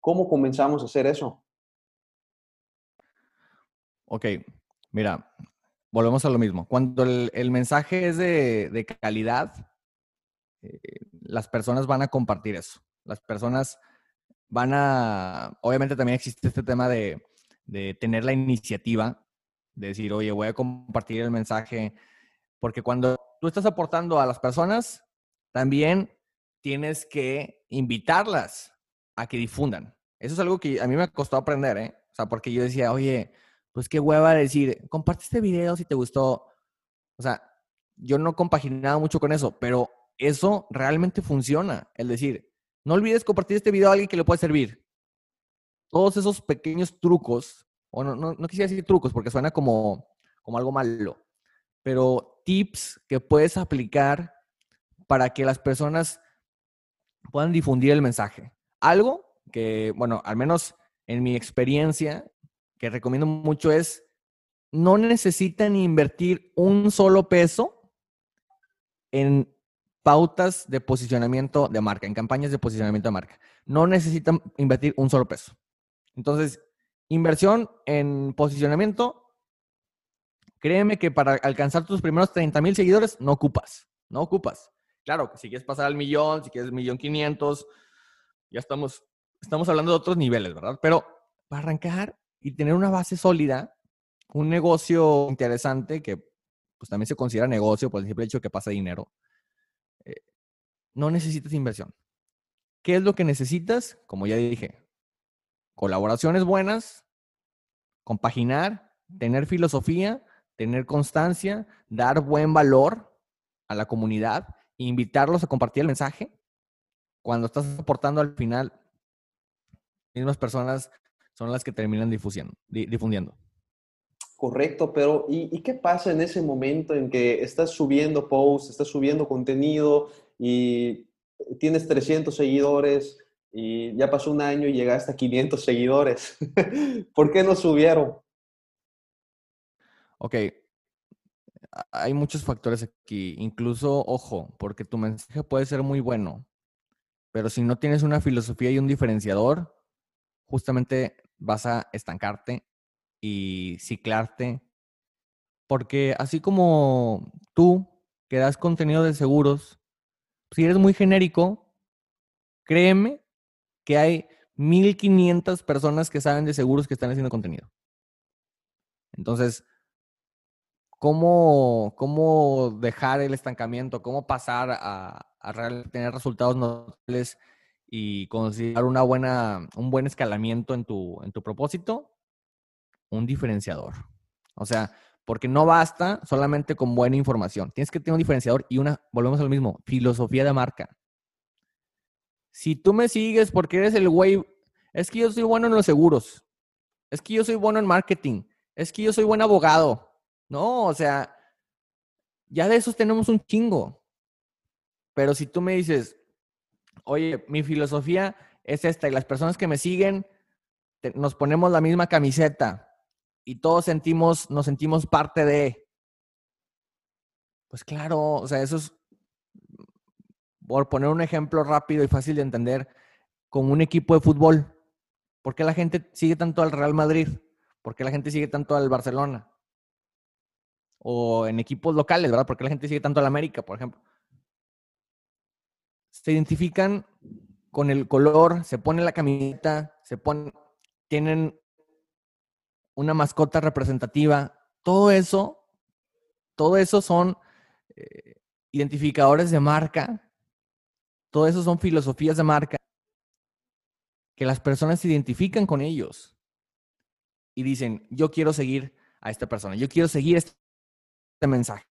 ¿Cómo comenzamos a hacer eso? Ok, mira, volvemos a lo mismo. Cuando el, mensaje es de, calidad, eh, las personas van a compartir eso. Las personas van a, obviamente también existe este tema de, de tener la iniciativa, de decir, oye, voy a compartir el mensaje, porque cuando tú estás aportando a las personas, también tienes que invitarlas a que difundan. Eso es algo que a mí me costó aprender, ¿eh? O sea, porque yo decía, oye, pues qué hueva decir, comparte este video si te gustó. O sea, yo no compaginaba mucho con eso, pero eso realmente funciona. Es decir, no olvides compartir este video a alguien que le puede servir. Todos esos pequeños trucos, o no, no, no quisiera decir trucos porque suena como, como algo malo, pero tips que puedes aplicar para que las personas puedan difundir el mensaje. Algo que, bueno, al menos en mi experiencia, que recomiendo mucho es, no necesitan invertir un solo peso en pautas de posicionamiento de marca, en campañas de posicionamiento de marca. No necesitan invertir un solo peso. Entonces, inversión en posicionamiento, créeme que para alcanzar tus primeros 30 mil seguidores no ocupas, no ocupas. Claro, si quieres pasar al millón, si quieres millón quinientos, ya estamos, estamos hablando de otros niveles, ¿verdad? Pero para arrancar y tener una base sólida, un negocio interesante que pues también se considera negocio por el simple hecho que pasa dinero, eh, no necesitas inversión. ¿Qué es lo que necesitas? Como ya dije, colaboraciones buenas, compaginar, tener filosofía, tener constancia, dar buen valor a la comunidad, invitarlos a compartir el mensaje. Cuando estás aportando al final, mismas personas son las que terminan difundiendo. Correcto, pero ¿y, qué pasa en ese momento en que estás subiendo posts, estás subiendo contenido y tienes 300 seguidores y ya pasó un año y llegaste a 500 seguidores? ¿Por qué no subieron? Ok, hay muchos factores aquí. Incluso, ojo, porque tu mensaje puede ser muy bueno, pero si no tienes una filosofía y un diferenciador, justamente vas a estancarte y ciclarte. Porque así como tú que das contenido de seguros, si eres muy genérico, créeme que hay 1500 personas que saben de seguros que están haciendo contenido. Entonces, ¿cómo, cómo dejar el estancamiento? ¿Cómo pasar a, a tener resultados notables y conseguir una buena, un buen escalamiento en tu, en tu propósito? un diferenciador. O sea, porque no basta solamente con buena información. Tienes que tener un diferenciador y una, volvemos a lo mismo, filosofía de marca. Si tú me sigues porque eres el güey, es que yo soy bueno en los seguros, es que yo soy bueno en marketing, es que yo soy buen abogado. No, o sea, ya de esos tenemos un chingo. Pero si tú me dices, oye, mi filosofía es esta y las personas que me siguen, nos ponemos la misma camiseta, y todos sentimos, nos sentimos parte de. Pues claro, o sea, eso es, por poner un ejemplo rápido y fácil de entender, con un equipo de fútbol. ¿Por qué la gente sigue tanto al Real Madrid? ¿Por qué la gente sigue tanto al Barcelona? O en equipos locales, ¿verdad? ¿Por qué la gente sigue tanto al América, por ejemplo? Se identifican con el color, se pone la camiseta, se ponen, tienen una mascota representativa, todo eso, todo eso son eh, identificadores de marca, todo eso son filosofías de marca que las personas se identifican con ellos y dicen, yo quiero seguir a esta persona, yo quiero seguir este, mensaje.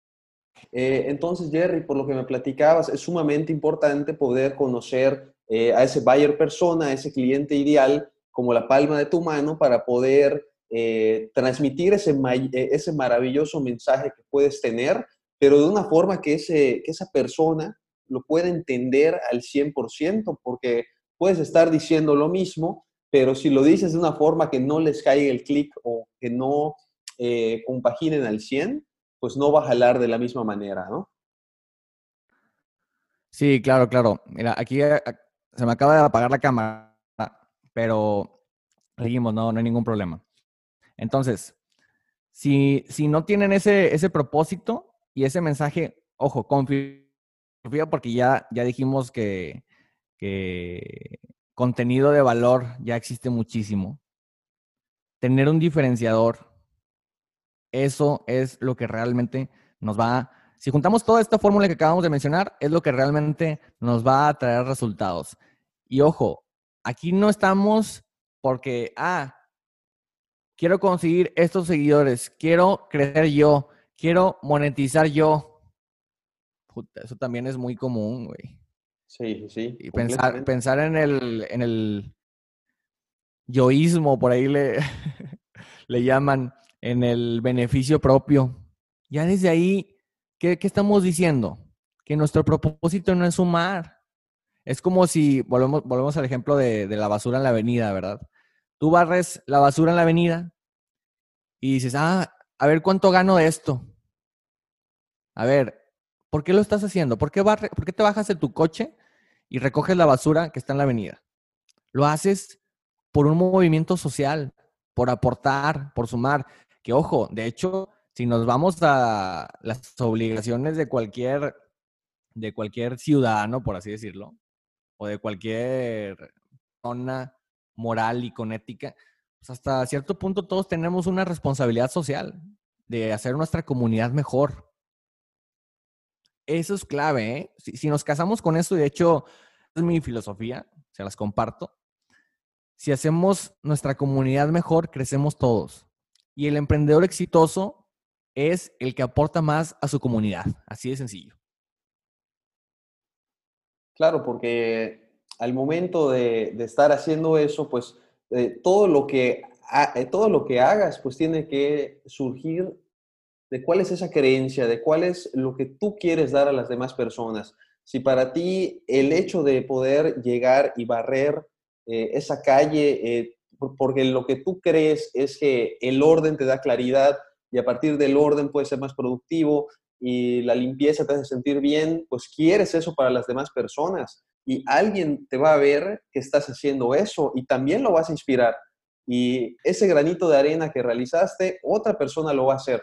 Eh, entonces, Jerry, por lo que me platicabas, es sumamente importante poder conocer eh, a ese buyer persona, a ese cliente ideal, como la palma de tu mano para poder eh, transmitir ese, eh, ese maravilloso mensaje que puedes tener, pero de una forma que, ese, que esa persona lo pueda entender al 100%, porque puedes estar diciendo lo mismo, pero si lo dices de una forma que no les caiga el clic o que no compaginen al 100, pues no va a jalar de la misma manera, ¿no? Sí, claro, claro. Mira, aquí se me acaba de apagar la cámara, pero seguimos, no, no hay ningún problema. Entonces, si, si no tienen ese, ese propósito y ese mensaje, ojo, confía porque ya, ya dijimos que, que contenido de valor ya existe muchísimo. Tener un diferenciador, eso es lo que realmente nos va a... Si juntamos toda esta fórmula que acabamos de mencionar, es lo que realmente nos va a traer resultados. Y ojo, aquí no estamos porque, ah, quiero conseguir estos seguidores, quiero crecer yo, quiero monetizar yo. eso también es muy común, güey. Sí, sí. Y pensar, pensar en el, en el yoísmo, por ahí le, le llaman, en el beneficio propio. Ya desde ahí, ¿qué, estamos diciendo? Que nuestro propósito no es sumar. Es como si, volvemos, volvemos al ejemplo de, de la basura en la avenida, ¿verdad? Tú barres la basura en la avenida y dices, ah, a ver cuánto gano de esto. A ver, ¿por qué lo estás haciendo? ¿Por qué, ¿Por qué te bajas de tu coche y recoges la basura que está en la avenida? Lo haces por un movimiento social, por aportar, por sumar. Que ojo, de hecho, si nos vamos a las obligaciones de cualquier, de cualquier ciudadano, por así decirlo, o de cualquier zona moral y con ética, pues hasta cierto punto todos tenemos una responsabilidad social de hacer nuestra comunidad mejor. Eso es clave, ¿eh? Si, nos casamos con eso, de hecho es mi filosofía, se las comparto. Si hacemos nuestra comunidad mejor, crecemos todos. Y el emprendedor exitoso es el que aporta más a su comunidad, así de sencillo. Claro, porque al momento de, estar haciendo eso, pues eh, todo, lo que, eh, todo lo que hagas, pues tiene que surgir de cuál es esa creencia, de cuál es lo que tú quieres dar a las demás personas. Si para ti el hecho de poder llegar y barrer eh, esa calle, porque lo que tú crees es que el orden te da claridad y a partir del orden puedes ser más productivo y la limpieza te hace sentir bien, pues quieres eso para las demás personas y alguien te va a ver que estás haciendo eso y también lo vas a inspirar. Y ese granito de arena que realizaste, otra persona lo va a hacer.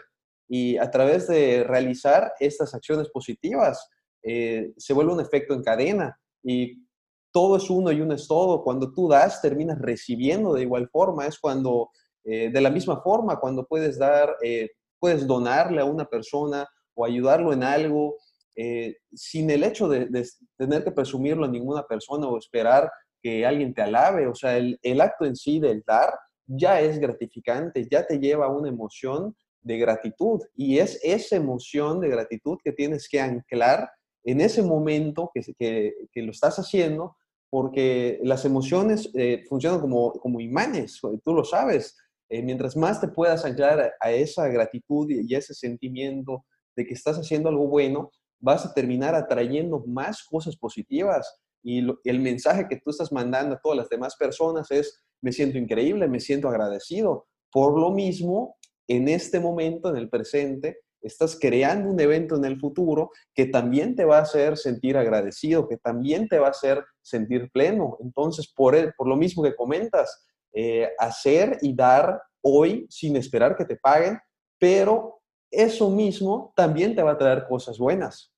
Y a través de realizar estas acciones positivas, eh, se vuelve un efecto en cadena. Y todo es uno y uno es todo. Cuando tú das, terminas recibiendo de igual forma. Es cuando, eh, de la misma forma, cuando puedes dar, eh, puedes donarle a una persona o ayudarlo en algo, eh, sin el hecho de, tener que presumirlo a ninguna persona o esperar que alguien te alabe. O sea, el, el acto en sí del dar ya es gratificante, ya te lleva a una emoción de gratitud. Y es esa emoción de gratitud que tienes que anclar en ese momento que, que, que lo estás haciendo porque las emociones eh, funcionan como, como imanes, tú lo sabes. Eh, mientras más te puedas anclar a esa gratitud y a ese sentimiento de que estás haciendo algo bueno, vas a terminar atrayendo más cosas positivas. Y el mensaje que tú estás mandando a todas las demás personas es, me siento increíble, me siento agradecido. Por lo mismo, en este momento, en el presente, estás creando un evento en el futuro que también te va a hacer sentir agradecido, que también te va a hacer sentir pleno. Entonces, por, por lo mismo que comentas, eh, hacer y dar hoy sin esperar que te paguen, pero eso mismo también te va a traer cosas buenas.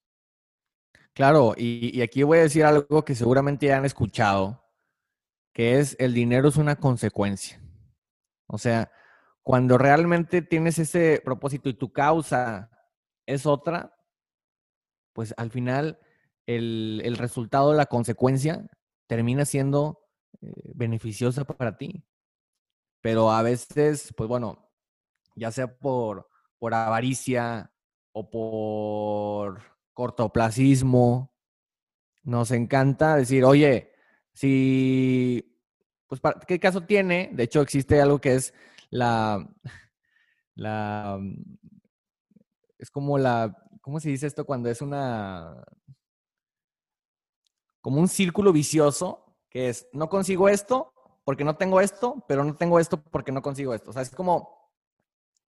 Claro, y, y aquí voy a decir algo que seguramente ya han escuchado, que es el dinero es una consecuencia. O sea, cuando realmente tienes ese propósito y tu causa es otra, pues al final el, resultado, la consecuencia, termina siendo eh, beneficiosa para ti. Pero a veces, pues bueno, ya sea por, por avaricia o por cortoplacismo, nos encanta decir, oye, si, pues, ¿qué caso tiene? De hecho, existe algo que es la, la, es como la, ¿cómo se dice esto cuando es una, como un círculo vicioso, que es, no consigo esto porque no tengo esto, pero no tengo esto porque no consigo esto. O sea, es como,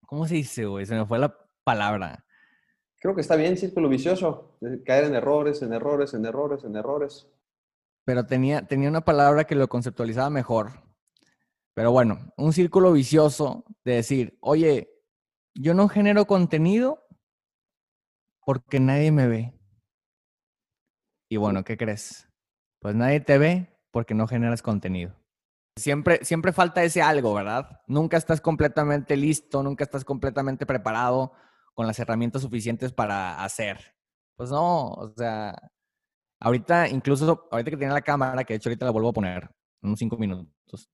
¿cómo se dice, güey? Se me fue la palabra. Creo que está bien, círculo vicioso, caer en errores, en errores, en errores, en errores. Pero tenía, tenía una palabra que lo conceptualizaba mejor. Pero bueno, un círculo vicioso de decir, oye, yo no genero contenido porque nadie me ve. Y bueno, ¿qué crees? Pues nadie te ve porque no generas contenido. Siempre, siempre falta ese algo, ¿verdad? Nunca estás completamente listo, nunca estás completamente preparado con las herramientas suficientes para hacer. Pues no, o sea, ahorita, incluso ahorita que tiene la cámara, que de hecho ahorita la vuelvo a poner en unos cinco minutos,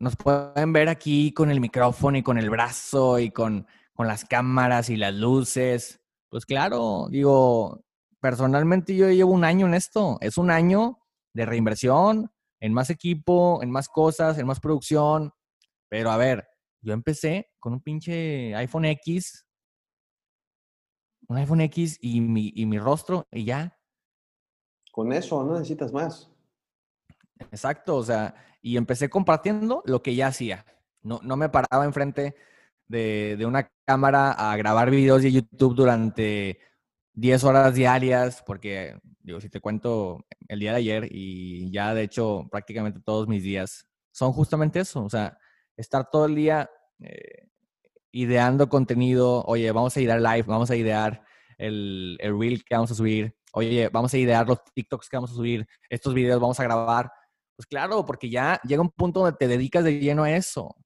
nos pueden ver aquí con el micrófono y con el brazo y con, con las cámaras y las luces. Pues claro, digo, personalmente yo llevo un año en esto. Es un año de reinversión en más equipo, en más cosas, en más producción. Pero a ver, yo empecé con un pinche iPhone X, un iPhone X y mi, y mi rostro y ya. Con eso no necesitas más. Exacto, o sea, y empecé compartiendo lo que ya hacía. No, no me paraba enfrente de, de una cámara a grabar videos de YouTube durante 10 horas diarias, porque, digo, si te cuento el día de ayer y ya de hecho prácticamente todos mis días son justamente eso, o sea, estar todo el día eh, ideando contenido, oye, vamos a idear live, vamos a idear el, el reel que vamos a subir, oye, vamos a idear los TikToks que vamos a subir, estos videos vamos a grabar, pues claro, porque ya llega un punto donde te dedicas de lleno a eso.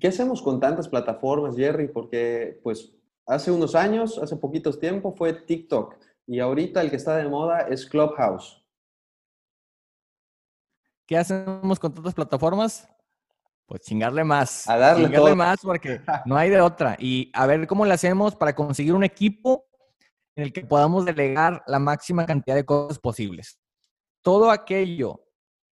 ¿Qué hacemos con tantas plataformas, Jerry? Porque, pues, hace unos años, hace poquitos tiempo, fue TikTok. Y ahorita el que está de moda es Clubhouse. ¿Qué hacemos con tantas plataformas? Pues chingarle más. A darle chingarle más porque no hay de otra. Y a ver cómo le hacemos para conseguir un equipo en el que podamos delegar la máxima cantidad de cosas posibles. todo aquello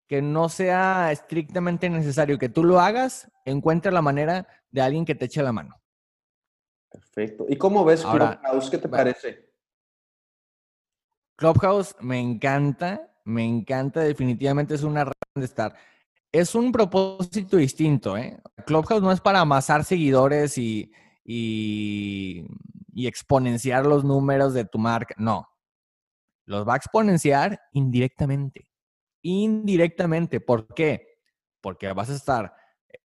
que no sea estrictamente necesario que tú lo hagas, encuentra la manera de alguien que te eche la mano. Perfecto. ¿Y cómo ves Clubhouse? ¿Qué te parece? Clubhouse me encanta, me encanta, definitivamente es una razón de estar. Es un propósito distinto, ¿eh? Clubhouse no es para amasar seguidores y, y, y exponenciar los números de tu marca, no. Los va a exponenciar indirectamente. Indirectamente. ¿Por qué? Porque vas a estar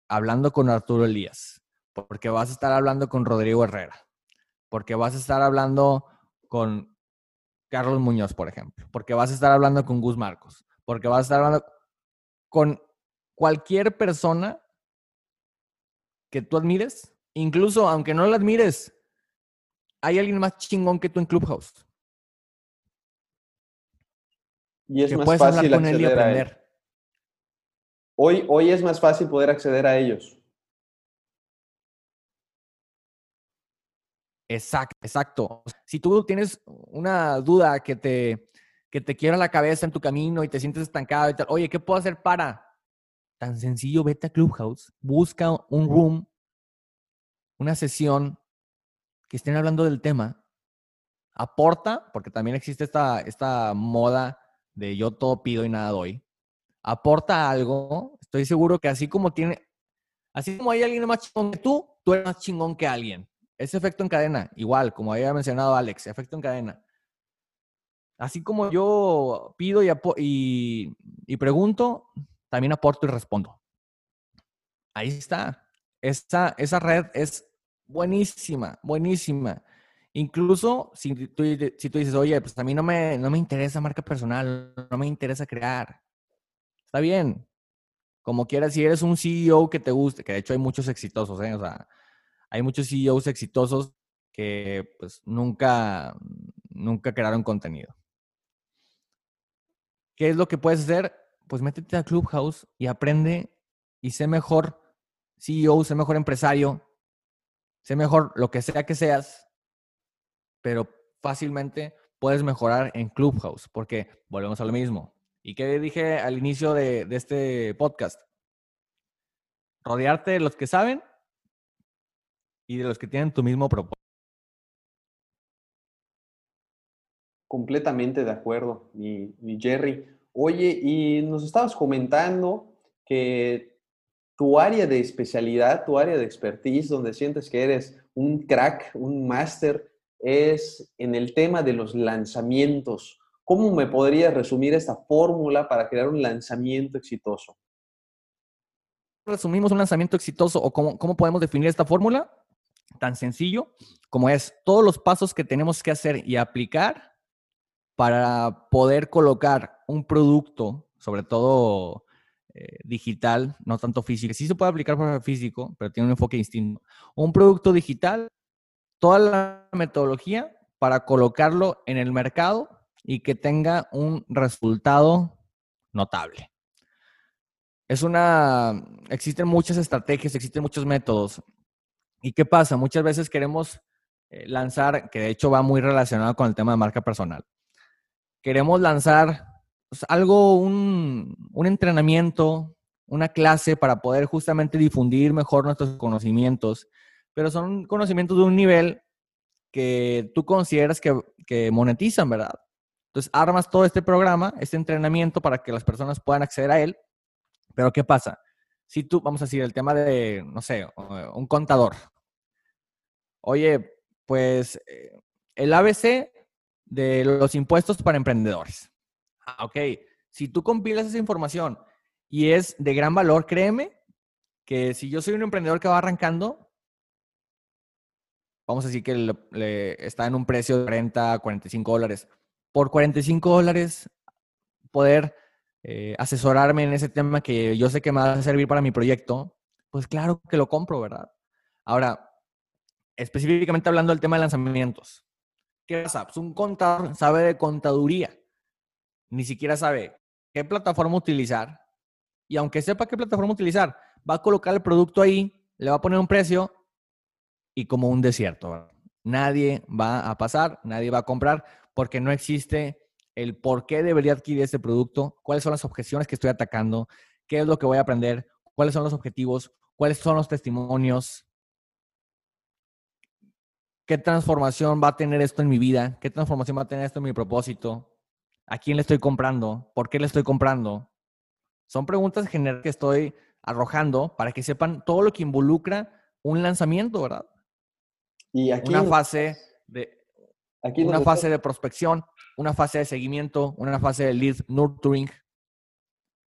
hablando con Arturo Elías, porque vas a estar hablando con Rodrigo Herrera, porque vas a estar hablando con Carlos Muñoz, por ejemplo, porque vas a estar hablando con Gus Marcos, porque vas a estar hablando con cualquier persona que tú admires, incluso aunque no la admires, hay alguien más chingón que tú en Clubhouse. Y es más fácil acceder a él. Hoy, hoy es más fácil poder acceder a ellos. Exacto, exacto. Si tú tienes una duda que te, que te quiebra la cabeza en tu camino y te sientes estancado y tal, oye, ¿qué puedo hacer para? Tan sencillo, vete a Clubhouse, busca un room, una sesión que estén hablando del tema, aporta, porque también existe esta, esta moda de yo todo pido y nada doy, aporta algo, estoy seguro que así como tiene, así como hay alguien más chingón que tú, tú eres más chingón que alguien. Ese efecto en cadena, igual, como había mencionado Alex, efecto en cadena. Así como yo pido y, y, pregunto, también aporto y respondo. Ahí está. Esa red es buenísima, buenísima. Incluso si tú, si tú dices, oye, pues a mí no me, no me interesa marca personal, no me interesa crear. Está bien. Como quieras, si eres un CEO que te guste, que de hecho hay muchos exitosos, ¿eh? O sea, hay muchos CEOs exitosos que pues nunca, nunca crearon contenido. ¿Qué es lo que puedes hacer? Pues métete a Clubhouse y aprende y sé mejor CEO, sé mejor empresario, sé mejor lo que sea que seas, pero fácilmente puedes mejorar en Clubhouse, porque volvemos a lo mismo. ¿Y qué dije al inicio de, de este podcast? Rodearte de los que saben y de los que tienen tu mismo propósito. Completamente de acuerdo, mi, Jerry. Oye, y nos estabas comentando que tu área de especialidad, tu área de expertise, donde sientes que eres un crack, un máster, es en el tema de los lanzamientos. ¿Cómo me podrías resumir esta fórmula para crear un lanzamiento exitoso? Resumimos un lanzamiento exitoso o cómo, cómo podemos definir esta fórmula tan sencillo como es todos los pasos que tenemos que hacer y aplicar para poder colocar un producto, sobre todo eh, digital, no tanto físico. Sí se puede aplicar para físico, pero tiene un enfoque distinto. Un producto digital, toda la metodología para colocarlo en el mercado y que tenga un resultado notable. Es una, existen muchas estrategias, existen muchos métodos. ¿Y qué pasa? Muchas veces queremos eh, lanzar, que de hecho va muy relacionado con el tema de marca personal. Queremos lanzar pues, algo, un, un entrenamiento, una clase para poder justamente difundir mejor nuestros conocimientos, pero son conocimientos de un nivel que tú consideras que, que, monetizan, ¿verdad? Entonces armas todo este programa, este entrenamiento para que las personas puedan acceder a él, pero ¿qué pasa? Si tú, vamos a decir, el tema de, no sé, un contador, Oye, pues eh, el ABC de los impuestos para emprendedores. Ah, ok, si tú compilas esa información y es de gran valor, créeme que si yo soy un emprendedor que va arrancando, vamos a decir que le, está en un precio de 40, 45 dólares. Por 45 dólares, poder eh, asesorarme en ese tema que yo sé que me va a servir para mi proyecto, pues claro que lo compro, ¿verdad? Ahora, específicamente hablando del tema de lanzamientos. ¿Qué pasa? Pues un contador sabe de contaduría, ni siquiera sabe qué plataforma utilizar, y aunque sepa qué plataforma utilizar, va a colocar el producto ahí, le va a poner un precio y como un desierto. Nadie va a pasar, nadie va a comprar porque no existe el por qué debería adquirir este producto, cuáles son las objeciones que estoy atacando, qué es lo que voy a aprender, cuáles son los objetivos, cuáles son los testimonios, qué transformación va a tener esto en mi vida, qué transformación va a tener esto en mi propósito, a quién le estoy comprando, por qué le estoy comprando. Son preguntas generales que estoy arrojando para que sepan todo lo que involucra un lanzamiento, ¿verdad? Y aquí una fase de una fase de prospección, una fase de seguimiento, una fase de lead nurturing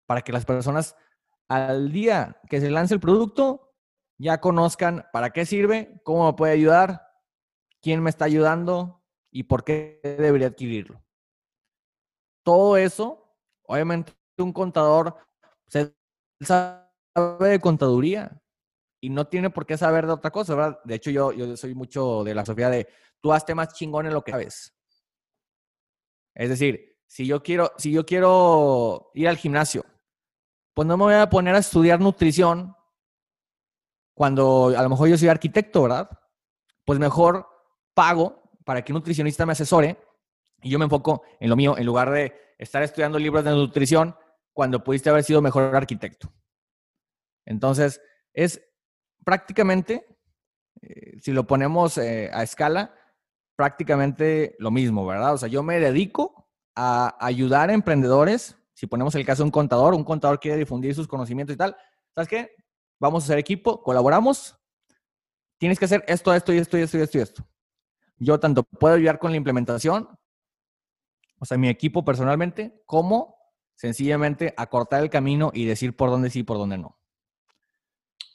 para que las personas al día que se lance el producto ya conozcan para qué sirve, cómo me puede ayudar, quién me está ayudando y por qué debería adquirirlo. Todo eso, obviamente, un contador se sabe de contaduría y no tiene por qué saber de otra cosa, ¿verdad? De hecho, yo, yo soy mucho de la Sofía de tú hazte más chingón en lo que sabes. Es decir, si yo quiero, si yo quiero ir al gimnasio, pues no me voy a poner a estudiar nutrición cuando a lo mejor yo soy arquitecto, ¿verdad? Pues mejor pago para que un nutricionista me asesore y yo me enfoco en lo mío en lugar de estar estudiando libros de nutrición cuando pudiste haber sido mejor arquitecto. Entonces, es prácticamente, eh, si lo ponemos eh, a escala, prácticamente lo mismo, ¿verdad? O sea, yo me dedico a ayudar a emprendedores. Si ponemos el caso de un contador, un contador quiere difundir sus conocimientos y tal. ¿Sabes qué? Vamos a hacer equipo, colaboramos. Tienes que hacer esto, esto y esto y esto y esto y esto. Yo tanto puedo ayudar con la implementación, o sea, mi equipo personalmente, como sencillamente acortar el camino y decir por dónde sí y por dónde no.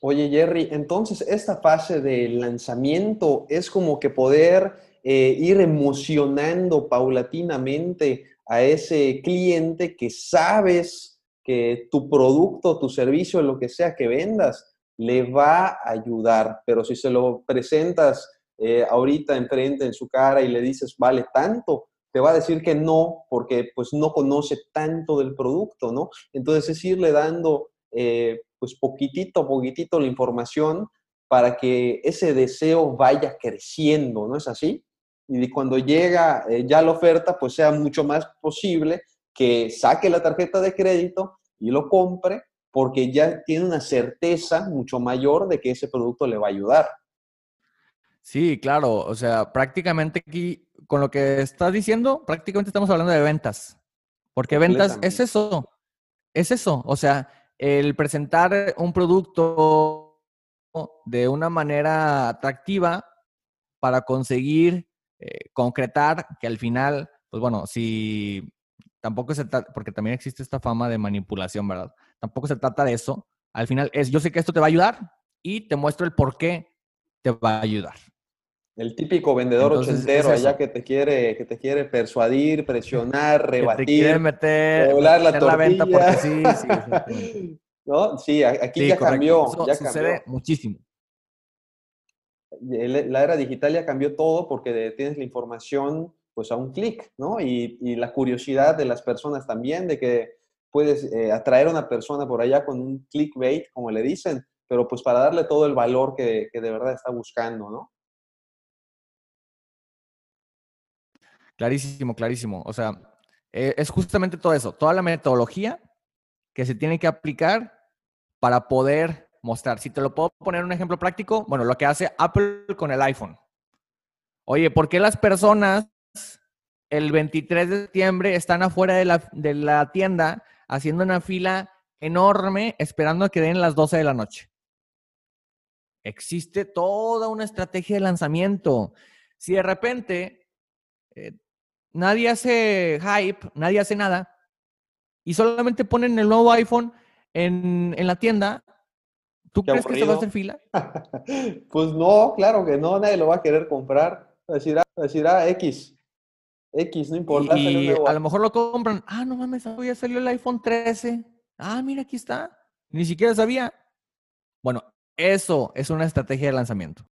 Oye, Jerry, entonces esta fase de lanzamiento es como que poder eh, ir emocionando paulatinamente a ese cliente que sabes que tu producto, tu servicio, lo que sea que vendas, le va a ayudar. Pero si se lo presentas eh, ahorita enfrente en su cara y le dices, vale tanto, te va a decir que no, porque pues no conoce tanto del producto, ¿no? Entonces es irle dando eh, pues poquitito a poquitito la información para que ese deseo vaya creciendo, ¿no es así? Y cuando llega eh, ya la oferta, pues sea mucho más posible que saque la tarjeta de crédito y lo compre porque ya tiene una certeza mucho mayor de que ese producto le va a ayudar. Sí, claro. O sea, prácticamente aquí, con lo que estás diciendo, prácticamente estamos hablando de ventas. Porque ventas es eso. Es eso. O sea, el presentar un producto de una manera atractiva para conseguir eh, concretar que al final, pues bueno, si tampoco se trata, porque también existe esta fama de manipulación, ¿verdad? Tampoco se trata de eso. Al final es, yo sé que esto te va a ayudar y te muestro el por qué te va a ayudar. El típico vendedor ochentero allá que te quiere, que te quiere persuadir, presionar, rebatir, que te quiere meter, la, venta porque sí, sí. ¿No? Sí, aquí ya cambió. ya sucede muchísimo. La era digital ya cambió todo porque tienes la información pues a un clic, ¿no? Y, y, la curiosidad de las personas también de que puedes eh, atraer a una persona por allá con un clickbait, como le dicen, pero pues para darle todo el valor que, que de verdad está buscando, ¿no? Clarísimo, clarísimo. O sea, eh, es justamente todo eso, toda la metodología que se tiene que aplicar para poder mostrar. Si te lo puedo poner un ejemplo práctico, bueno, lo que hace Apple con el iPhone. Oye, ¿por qué las personas el 23 de septiembre están afuera de la, de la tienda haciendo una fila enorme esperando a que den las 12 de la noche? Existe toda una estrategia de lanzamiento. Si de repente eh, nadie hace hype, nadie hace nada, y solamente ponen el nuevo iPhone en, la tienda, ¿tú crees que se va a hacer fila? pues no, claro que no, nadie lo va a querer comprar. Decir, decir ah, X. X, no importa. Y, a lo mejor lo compran. Ah, no mames, ya salió el iPhone 13. Ah, mira, aquí está. Ni siquiera sabía. Bueno, eso es una estrategia de lanzamiento.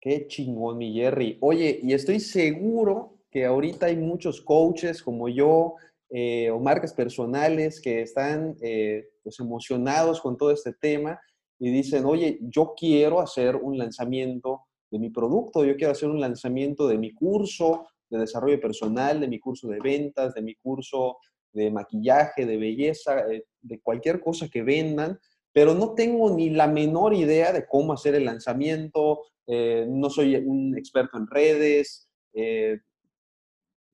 Qué chingón, mi Jerry. Oye, y estoy seguro que ahorita hay muchos coaches como yo eh, o marcas personales que están eh, pues emocionados con todo este tema y dicen, oye, yo quiero hacer un lanzamiento de mi producto, yo quiero hacer un lanzamiento de mi curso de desarrollo personal, de mi curso de ventas, de mi curso de maquillaje, de belleza, eh, de cualquier cosa que vendan, pero no tengo ni la menor idea de cómo hacer el lanzamiento, eh, no soy un experto en redes,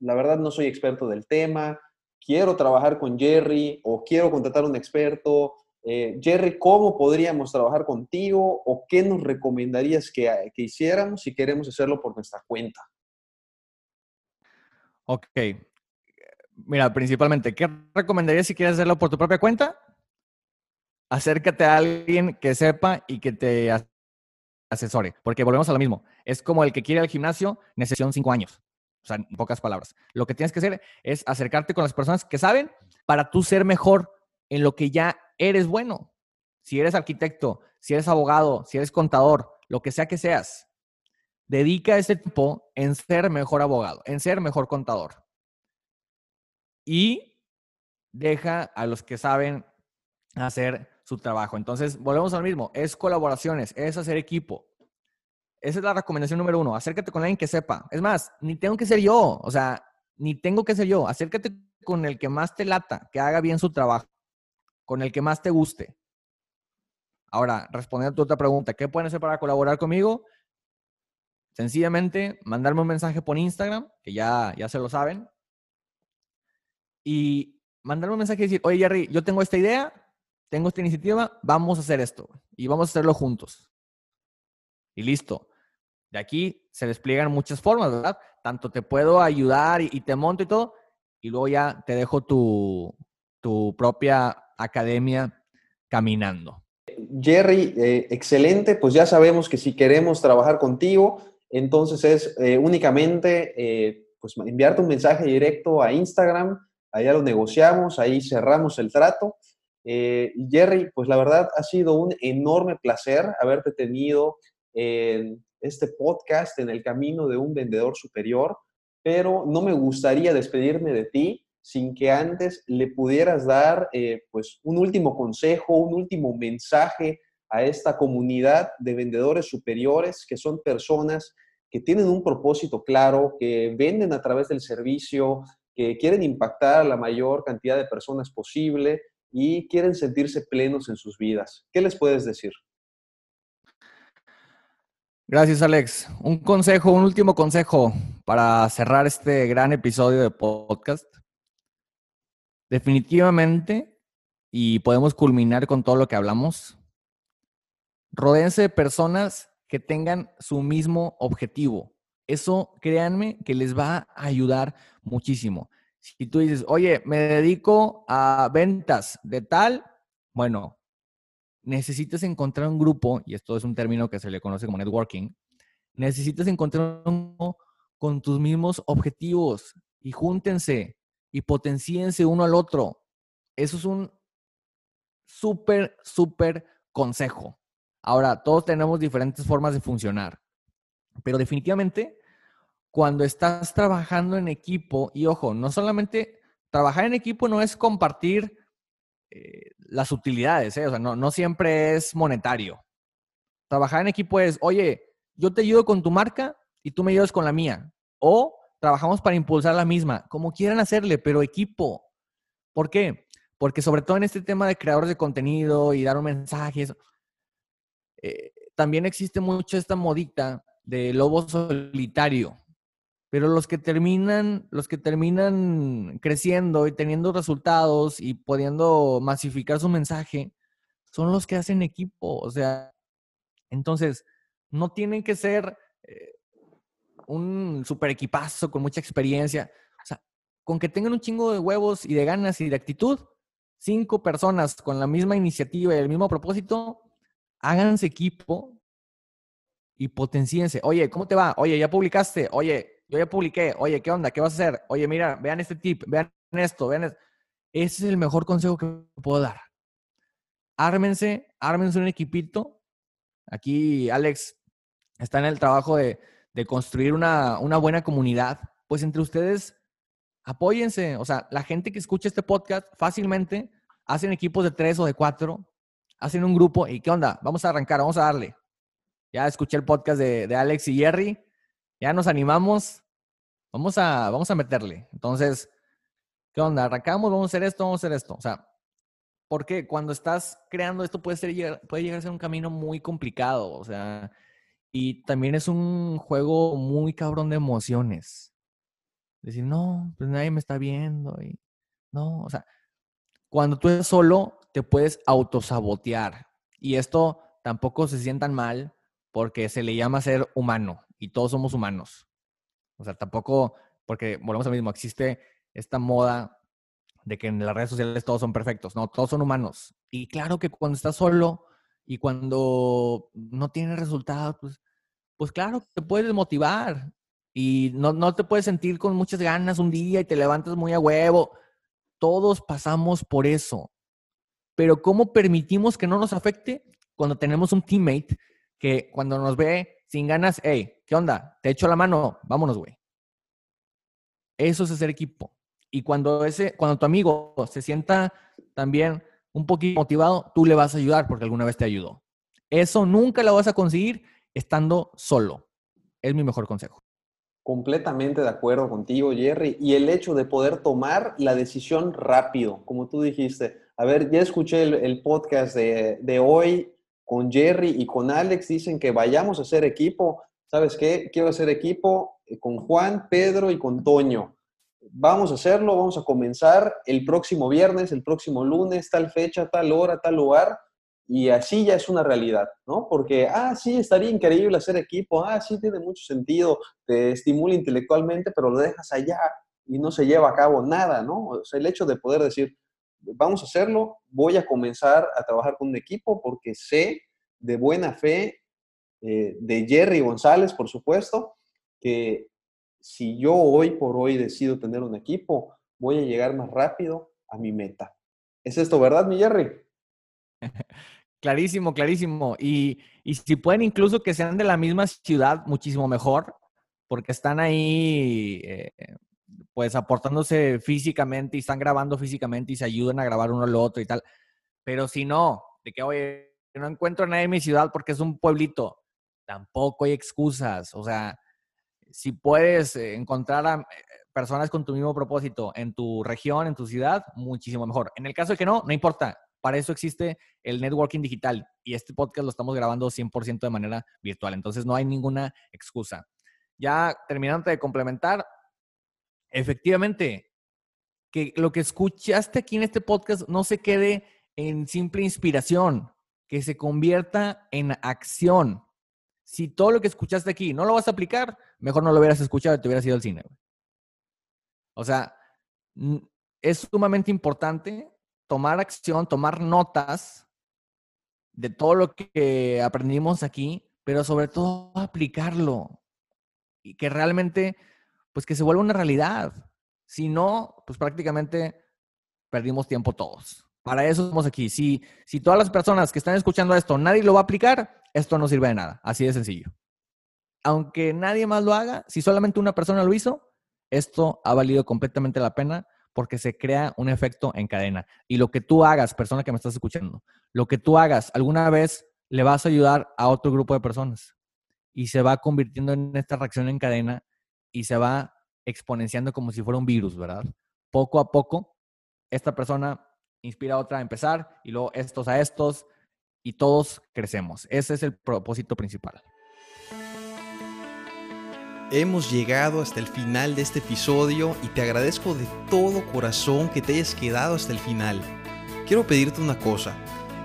la verdad no soy experto del tema, quiero trabajar con Jerry o quiero contratar un experto. Jerry, ¿cómo podríamos trabajar contigo o qué nos recomendarías que, que hiciéramos si queremos hacerlo por nuestra cuenta? Ok, Mira, principalmente, ¿qué recomendarías si quieres hacerlo por tu propia cuenta? Acércate a alguien que sepa y que te asesore, porque volvemos a lo mismo. Es como el que quiere al gimnasio, necesita cinco años. O sea, en pocas palabras. Lo que tienes que hacer es acercarte con las personas que saben para tú ser mejor en lo que ya eres bueno. Si eres arquitecto, si eres abogado, si eres contador, lo que sea que seas, dedica ese tiempo en ser mejor abogado, en ser mejor contador y deja a los que saben hacer su trabajo. Entonces, volvemos al mismo, es colaboraciones, es hacer equipo. Esa es la recomendación número uno, acércate con alguien que sepa. Es más, ni tengo que ser yo, o sea, ni tengo que ser yo, acércate con el que más te lata, que haga bien su trabajo, con el que más te guste. Ahora, respondiendo a tu otra pregunta, ¿qué pueden hacer para colaborar conmigo? Sencillamente, mandarme un mensaje por Instagram, que ya, ya se lo saben, y mandarme un mensaje y decir, oye Jerry, yo tengo esta idea, tengo esta iniciativa, vamos a hacer esto y vamos a hacerlo juntos. Y listo. De aquí se despliegan muchas formas, ¿verdad? Tanto te puedo ayudar y, te monto y todo, y luego ya te dejo tu, tu propia academia caminando. Jerry, eh, excelente, pues ya sabemos que si queremos trabajar contigo, entonces es eh, únicamente eh, pues enviarte un mensaje directo a Instagram, allá lo negociamos, ahí cerramos el trato. Jerry, pues la verdad ha sido un enorme placer haberte tenido en este podcast en el camino de un vendedor superior, pero no me gustaría despedirme de ti sin que antes le pudieras dar eh, pues un último consejo, un último mensaje a esta comunidad de vendedores superiores que son personas que tienen un propósito claro, que venden a través del servicio, que quieren impactar a la mayor cantidad de personas posible y quieren sentirse plenos en sus vidas. ¿Qué les puedes decir? Gracias, Alex. Un consejo, un último consejo para cerrar este gran episodio de podcast. Definitivamente, y podemos culminar con todo lo que hablamos, rodeense de personas que tengan su mismo objetivo. Eso, créanme, que les va a ayudar muchísimo. Si tú dices, oye, me dedico a ventas de tal, bueno, necesitas encontrar un grupo, y esto es un término que se le conoce como networking, necesitas encontrar un grupo con tus mismos objetivos y júntense y potenciense uno al otro. Eso es un súper, súper consejo. Ahora, todos tenemos diferentes formas de funcionar, pero definitivamente cuando estás trabajando en equipo, y ojo, no solamente trabajar en equipo no es compartir eh, las utilidades, ¿eh? o sea, no, siempre es monetario. Trabajar en equipo es, oye, yo te ayudo con tu marca y tú me ayudas con la mía. O trabajamos para impulsar la misma, como quieran hacerle, pero equipo. ¿Por qué? Porque sobre todo en este tema de creadores de contenido y dar un mensaje, eh, también existe mucho esta modita de lobo solitario. Pero los que terminan, los que terminan creciendo y teniendo resultados y pudiendo masificar su mensaje, son los que hacen equipo. O sea, entonces, no tienen que ser eh, un super equipazo con mucha experiencia. O sea, con que tengan un chingo de huevos y de ganas y de actitud, cinco personas con la misma iniciativa y el mismo propósito, háganse equipo y potenciense. Oye, ¿cómo te va? Oye, ya publicaste. Oye, yo ya publiqué, oye, ¿qué onda? ¿Qué vas a hacer? Oye, mira, vean este tip, vean esto, vean esto. Ese es el mejor consejo que puedo dar. Ármense, ármense un equipito. Aquí Alex está en el trabajo de, construir una, una buena comunidad. Pues entre ustedes, apóyense. O sea, la gente que escucha este podcast fácilmente hacen equipos de tres o de cuatro, hacen un grupo y ¿qué onda? Vamos a arrancar, vamos a darle. Ya escuché el podcast de, de Alex y Jerry, ya nos animamos, vamos a, vamos a meterle. Entonces, ¿qué onda? Arrancamos, vamos a hacer esto, vamos a hacer esto. O sea, porque cuando estás creando esto puede, ser, puede llegar a ser un camino muy complicado. O sea, y también es un juego muy cabrón de emociones. Decir, no, pues nadie me está viendo. Y no, o sea, cuando tú eres solo, te puedes autosabotear. Y esto tampoco se sientan mal porque se le llama ser humano y todos somos humanos. O sea, tampoco, porque volvemos al mismo, existe esta moda de que en las redes sociales todos son perfectos. No, todos son humanos. Y claro que cuando estás solo y cuando no tienes resultados, pues, pues claro, te puedes motivar y no, no te puedes sentir con muchas ganas un día y te levantas muy a huevo. Todos pasamos por eso. Pero ¿cómo permitimos que no nos afecte cuando tenemos un teammate que cuando nos ve sin ganas, hey, ¿qué onda? Te echo la mano, vámonos, güey. Eso es hacer equipo. Y cuando, ese, cuando tu amigo se sienta también un poquito motivado, tú le vas a ayudar porque alguna vez te ayudó. Eso nunca lo vas a conseguir estando solo. Es mi mejor consejo. Completamente de acuerdo contigo, Jerry. Y el hecho de poder tomar la decisión rápido, como tú dijiste. A ver, ya escuché el, podcast de, de, hoy con Jerry y con Alex. Dicen que vayamos a hacer equipo. ¿Sabes qué? Quiero hacer equipo eh, con Juan, Pedro y con Toño. Vamos a hacerlo, vamos a comenzar el próximo viernes, el próximo lunes, tal fecha, tal hora, tal lugar y así ya es una realidad, ¿no? Porque, ah, sí, estaría increíble hacer equipo, ah, sí, tiene mucho sentido, te estimula intelectualmente, pero lo dejas allá y no se lleva a cabo nada, ¿no? O sea, el hecho de poder decir, vamos a hacerlo, voy a comenzar a trabajar con un equipo porque sé de buena fe eh, de Jerry González, por supuesto, que si yo hoy por hoy decido tener un equipo, voy a llegar más rápido a mi meta. ¿Es esto verdad, mi Jerry? Clarísimo, clarísimo. Y, si pueden incluso que sean de la misma ciudad, muchísimo mejor, porque están ahí eh, pues aportándose físicamente y están grabando físicamente y se ayudan a grabar uno al otro y tal. Pero si no, de que, oye, no encuentro a nadie en mi ciudad porque es un pueblito, tampoco hay excusas. O sea, si puedes encontrar a eh, personas con tu mismo propósito en tu región, en tu ciudad, muchísimo mejor. En el caso de que no, no importa. Para eso existe el networking digital y este podcast lo estamos grabando 100% de manera virtual. Entonces no hay ninguna excusa. Ya terminando de complementar, efectivamente, que lo que escuchaste aquí en este podcast no se quede en simple inspiración, que se convierta en acción. Si todo lo que escuchaste aquí no lo vas a aplicar, mejor no lo hubieras escuchado y te hubieras ido al cine. O sea, es sumamente importante tomar acción, tomar notas de todo lo que aprendimos aquí, pero sobre todo aplicarlo y que realmente, pues que se vuelva una realidad. Si no, pues prácticamente perdimos tiempo todos. Para eso estamos aquí. Si, si todas las personas que están escuchando esto, nadie lo va a aplicar, esto no sirve de nada. Así de sencillo. Aunque nadie más lo haga, si solamente una persona lo hizo, esto ha valido completamente la pena porque se crea un efecto en cadena. Y lo que tú hagas, persona que me estás escuchando, lo que tú hagas alguna vez le vas a ayudar a otro grupo de personas y se va convirtiendo en esta reacción en cadena y se va exponenciando como si fuera un virus, ¿verdad? Poco a poco, esta persona inspira a otra a empezar y luego estos a estos y todos crecemos. Ese es el propósito principal. Hemos llegado hasta el final de este episodio y te agradezco de todo corazón que te hayas quedado hasta el final. Quiero pedirte una cosa.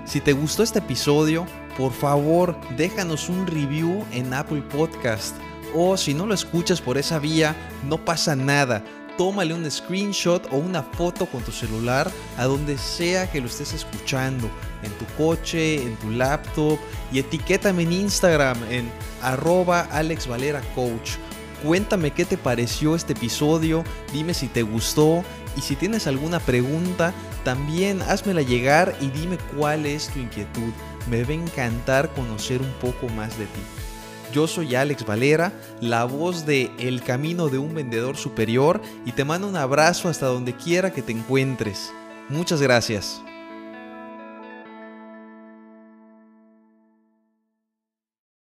Si te gustó este episodio, por favor déjanos un review en Apple Podcast. O si no lo escuchas por esa vía, no pasa nada. Tómale un screenshot o una foto con tu celular a donde sea que lo estés escuchando. En tu coche, en tu laptop. Y etiquétame en Instagram en arroba Alex Valera Coach. Cuéntame qué te pareció este episodio, dime si te gustó y si tienes alguna pregunta, también házmela llegar y dime cuál es tu inquietud. Me va a encantar conocer un poco más de ti. Yo soy Alex Valera, la voz de El Camino de un Vendedor Superior y te mando un abrazo hasta donde quiera que te encuentres. Muchas gracias.